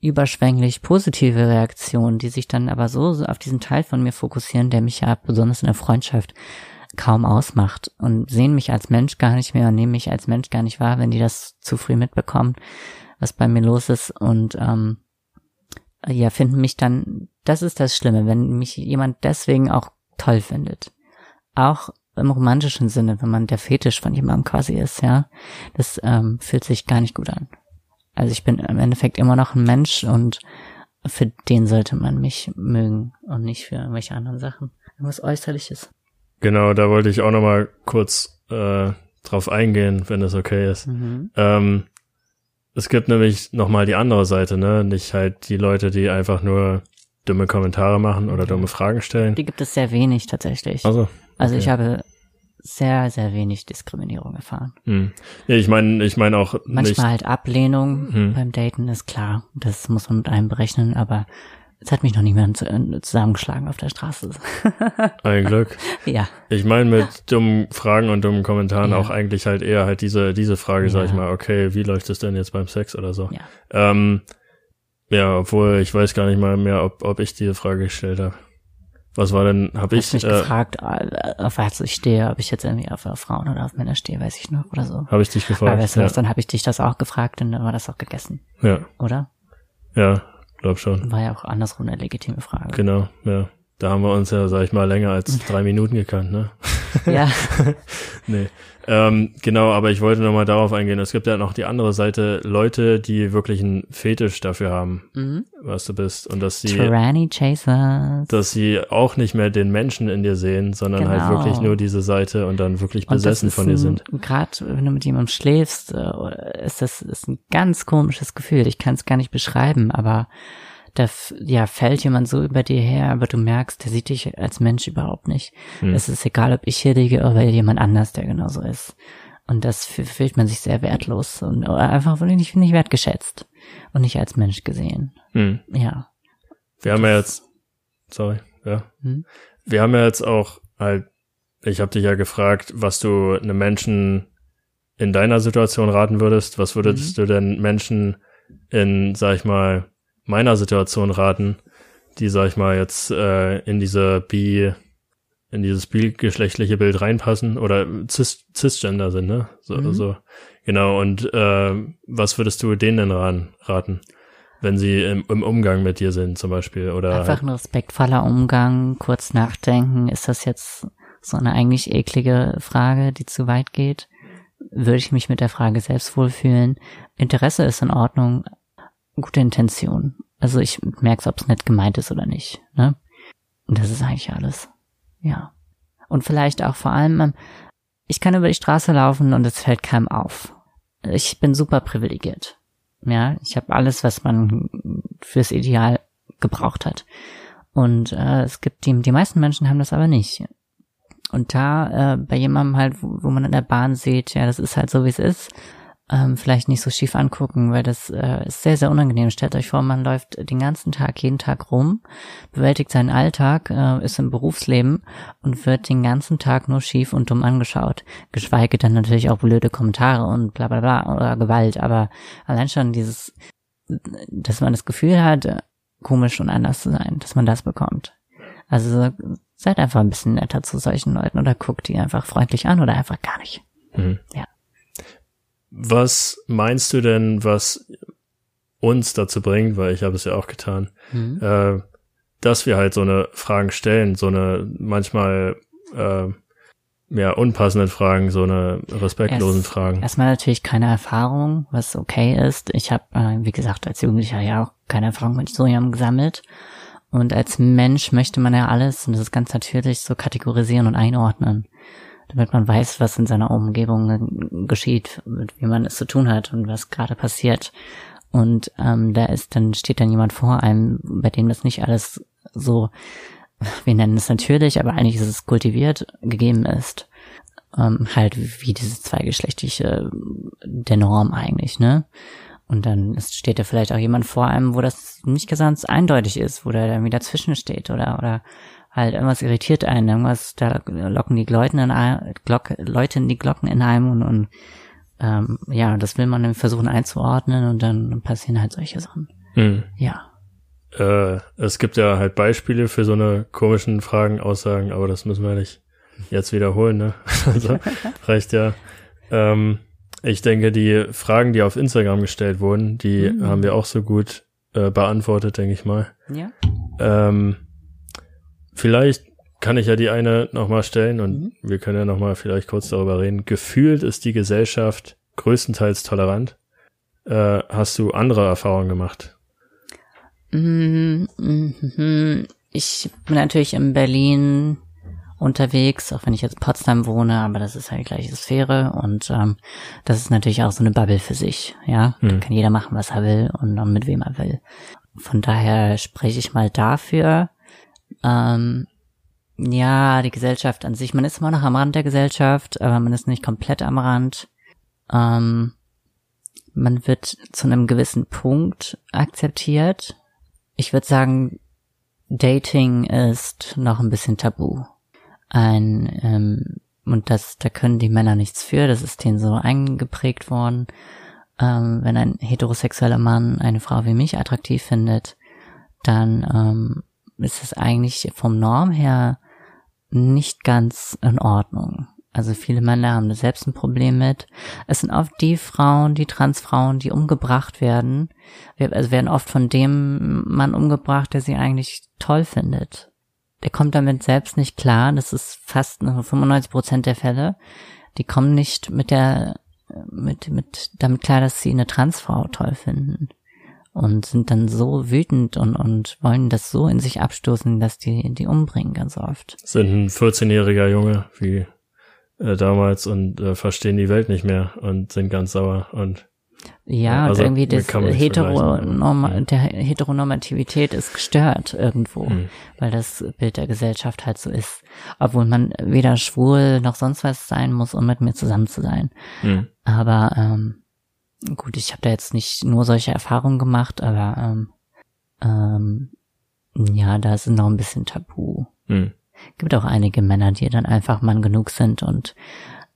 überschwänglich positive Reaktionen, die sich dann aber so auf diesen Teil von mir fokussieren, der mich ja besonders in der Freundschaft kaum ausmacht und sehen mich als Mensch gar nicht mehr und nehmen mich als Mensch gar nicht wahr, wenn die das zu früh mitbekommen, was bei mir los ist und ähm, ja, finden mich dann, das ist das Schlimme, wenn mich jemand deswegen auch toll findet. Auch im romantischen Sinne, wenn man der Fetisch von jemandem quasi ist, ja, das ähm, fühlt sich gar nicht gut an. Also ich bin im Endeffekt immer noch ein Mensch und für den sollte man mich mögen und nicht für irgendwelche anderen Sachen. Was äußerliches. Genau, da wollte ich auch noch mal kurz äh, drauf eingehen, wenn es okay ist. Mhm. Ähm, es gibt nämlich noch mal die andere Seite, ne? Nicht halt die Leute, die einfach nur dumme Kommentare machen oder dumme Fragen stellen. Die gibt es sehr wenig tatsächlich. Also, okay. also ich habe sehr, sehr wenig Diskriminierung erfahren. Hm. Ich meine, ich meine auch Manchmal nicht. halt Ablehnung hm. beim Daten ist klar. Das muss man mit einem berechnen, aber es hat mich noch niemand äh, zusammengeschlagen auf der Straße. Ein Glück. Ja. Ich meine mit dummen Fragen und dummen Kommentaren ja. auch eigentlich halt eher halt diese, diese Frage, ja. sag ich mal, okay, wie läuft es denn jetzt beim Sex oder so? Ja. Ähm, ja, obwohl ich weiß gar nicht mal mehr, ob, ob ich diese Frage gestellt habe. Was war denn, habe ich mich äh, gefragt, äh, auf was ich stehe, ob ich jetzt irgendwie auf Frauen oder auf Männer stehe, weiß ich noch oder so. Habe ich dich gefragt. Aber weißt du ja. was, dann habe ich dich das auch gefragt und dann war das auch gegessen. Ja. Oder? Ja, glaub schon. War ja auch andersrum eine legitime Frage. Genau, ja. Da haben wir uns ja, sag ich mal, länger als drei Minuten gekannt, ne? Ja. nee. Ähm, genau, aber ich wollte nochmal darauf eingehen. Es gibt ja noch die andere Seite, Leute, die wirklich einen Fetisch dafür haben, mhm. was du bist. Und dass sie. Tyranny Chasers. Dass sie auch nicht mehr den Menschen in dir sehen, sondern halt genau. halt wirklich nur diese Seite und dann wirklich besessen von dir sind. Gerade wenn du mit jemandem schläfst, äh, ist das ist ein ganz komisches Gefühl. Ich kann es gar nicht beschreiben, aber da ja, fällt jemand so über dir her, aber du merkst, der sieht dich als Mensch überhaupt nicht. Hm. Es ist egal, ob ich hier liege oder jemand anders, der genauso ist. Und das fühlt man sich sehr wertlos und einfach nicht, nicht wertgeschätzt und nicht als Mensch gesehen. Hm. Ja. Wir haben ja jetzt, sorry, ja. Hm? Wir haben ja jetzt auch halt, ich habe dich ja gefragt, was du einem Menschen in deiner Situation raten würdest. Was würdest mhm. du denn Menschen in, sag ich mal, meiner Situation raten, die, sag ich mal, jetzt äh, in diese bi, in dieses bigeschlechtliche Bild reinpassen oder cis, cisgender sind, ne? So, mhm. so. Genau, und äh, was würdest du denen denn ran, raten? Wenn sie im, im Umgang mit dir sind, zum Beispiel, oder. Einfach ein respektvoller Umgang, kurz nachdenken, ist das jetzt so eine eigentlich eklige Frage, die zu weit geht? Würde ich mich mit der Frage selbst wohlfühlen? Interesse ist in Ordnung, gute Intention. Also ich merke, ob es nett gemeint ist oder nicht. Ne? Und das ist eigentlich alles. Ja. Und vielleicht auch vor allem, ähm, ich kann über die Straße laufen und es fällt keinem auf. Ich bin super privilegiert. Ja, ich habe alles, was man fürs Ideal gebraucht hat. Und äh, es gibt die, die meisten Menschen haben das aber nicht. Und da äh, bei jemandem halt, wo, wo man in der Bahn sieht, ja, das ist halt so, wie es ist, ähm, vielleicht nicht so schief angucken, weil das äh, ist sehr, sehr unangenehm. Stellt euch vor, man läuft den ganzen Tag, jeden Tag rum, bewältigt seinen Alltag, äh, ist im Berufsleben und wird den ganzen Tag nur schief und dumm angeschaut. Geschweige dann natürlich auch blöde Kommentare und bla bla bla oder Gewalt, aber allein schon dieses, dass man das Gefühl hat, komisch und anders zu sein, dass man das bekommt. Also seid einfach ein bisschen netter zu solchen Leuten oder guckt die einfach freundlich an oder einfach gar nicht. Mhm. Ja. Was meinst du denn, was uns dazu bringt, weil ich habe es ja auch getan, mhm. äh, dass wir halt so eine Fragen stellen, so eine manchmal äh, ja unpassenden Fragen, so eine respektlosen Erst, Fragen. Erstmal natürlich keine Erfahrung, was okay ist. Ich habe, äh, wie gesagt, als Jugendlicher ja auch keine Erfahrung mit so jemandem gesammelt. Und als Mensch möchte man ja alles, und das ist ganz natürlich, so kategorisieren und einordnen damit man weiß, was in seiner Umgebung geschieht, mit wie man es zu tun hat und was gerade passiert. Und ähm, da ist dann steht dann jemand vor einem, bei dem das nicht alles so, wir nennen es natürlich, aber eigentlich ist es kultiviert gegeben ist. Ähm, halt wie dieses zweigeschlechtliche der Norm eigentlich, ne? Und dann ist, steht da vielleicht auch jemand vor einem, wo das nicht ganz eindeutig ist, wo der dann wieder zwischensteht oder, oder halt irgendwas irritiert einen, irgendwas, da locken die Leute in, ein, Glock, Leute in die Glocken in einem und, und ähm, ja, das will man dann versuchen einzuordnen und dann passieren halt solche Sachen. Hm. Ja. Äh, es gibt ja halt Beispiele für so eine komischen Fragen, Aussagen, aber das müssen wir nicht jetzt wiederholen, ne? also reicht ja. Ähm, ich denke, die Fragen, die auf Instagram gestellt wurden, die Mhm. haben wir auch so gut äh, beantwortet, denke ich mal. Ja. Ähm, vielleicht kann ich ja die eine nochmal stellen und Mhm. wir können ja nochmal vielleicht kurz darüber reden. Gefühlt ist die Gesellschaft größtenteils tolerant. Äh, hast du andere Erfahrungen gemacht? Mhm, mhm. Ich bin natürlich in Berlin unterwegs, auch wenn ich jetzt in Potsdam wohne, aber das ist halt die gleiche Sphäre und ähm, das ist natürlich auch so eine Bubble für sich, ja. Da Hm. kann jeder machen, was er will und, und mit wem er will. Von daher spreche ich mal dafür. Ähm, ja, die Gesellschaft an sich, man ist immer noch am Rand der Gesellschaft, aber man ist nicht komplett am Rand. Ähm, man wird zu einem gewissen Punkt akzeptiert. Ich würde sagen, Dating ist noch ein bisschen tabu. Ein, ähm, und das, da können die Männer nichts für, das ist denen so eingeprägt worden. Ähm, wenn ein heterosexueller Mann eine Frau wie mich attraktiv findet, dann ähm, ist es eigentlich vom Norm her nicht ganz in Ordnung. Also viele Männer haben da selbst ein Problem mit. Es sind oft die Frauen, die Transfrauen, die umgebracht werden. Also werden oft von dem Mann umgebracht, der sie eigentlich toll findet. Der kommt damit selbst nicht klar. Das ist fast nur 95 Prozent der Fälle. Die kommen nicht mit der, mit, mit, damit klar, dass sie eine Transfrau toll finden. Und sind dann so wütend und, und wollen das so in sich abstoßen, dass die, die umbringen ganz oft. Sind ein 14-jähriger Junge wie äh, damals und äh, verstehen die Welt nicht mehr und sind ganz sauer und Ja, Also, und irgendwie das Heteronorm vergleichen. der Heteronormativität ist gestört irgendwo, Hm. weil das Bild der Gesellschaft halt so ist. Obwohl man weder schwul noch sonst was sein muss, um mit mir zusammen zu sein. hm. Aber ähm, gut, ich habe da jetzt nicht nur solche Erfahrungen gemacht, aber ähm, ähm, ja, da ist noch ein bisschen tabu. Hm. Gibt auch einige Männer, die dann einfach Mann genug sind und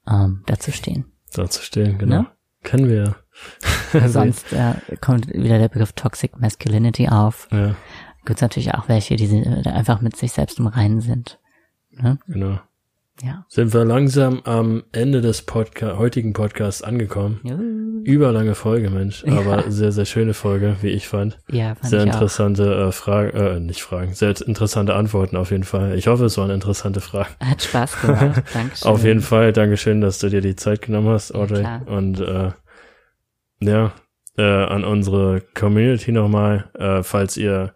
ähm, dazu stehen. dazu stehen, genau. Ne? Kennen wir ja. Sonst äh, kommt wieder der Begriff Toxic Masculinity auf. ja, Gibt es natürlich auch welche, die äh, einfach mit sich selbst im Reinen sind. Ne? genau. Ja. Sind wir langsam am Ende des Podca heutigen Podcasts angekommen. Überlange Folge, Mensch, aber sehr, sehr schöne Folge, wie ich fand. Ja, fand Sehr ich auch. interessante äh, Fragen, äh, nicht Fragen, sehr interessante Antworten auf jeden Fall. Ich hoffe, es waren interessante Fragen. Hat Spaß gemacht. Dankeschön. Auf jeden Fall, Dankeschön, dass du dir die Zeit genommen hast, Audrey. klar. Und äh, ja, äh, an unsere Community nochmal, äh, falls ihr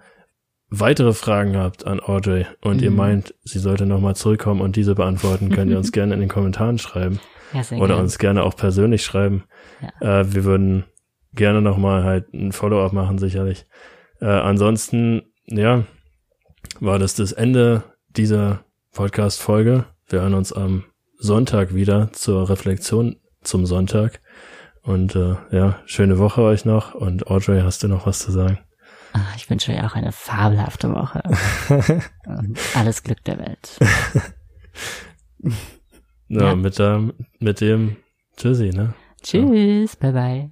weitere Fragen habt an Audrey und ihr Mhm. meint, sie sollte nochmal zurückkommen und diese beantworten, könnt ihr uns gerne in den Kommentaren schreiben Ja, sehr oder gerne. uns gerne auch persönlich schreiben. Äh, wir würden gerne nochmal halt ein Follow-up machen, sicherlich. Äh, ansonsten, ja, war das das Ende dieser Podcast-Folge. Wir hören uns am Sonntag wieder zur Reflexion zum Sonntag. Und äh, ja, schöne Woche euch noch. Und Audrey, hast du noch was zu sagen? Ah, ich wünsche euch auch eine fabelhafte Woche. Und alles Glück der Welt. Ja, Ja. mit, der, mit dem Tschüssi, ne? Tschüss, bye bye.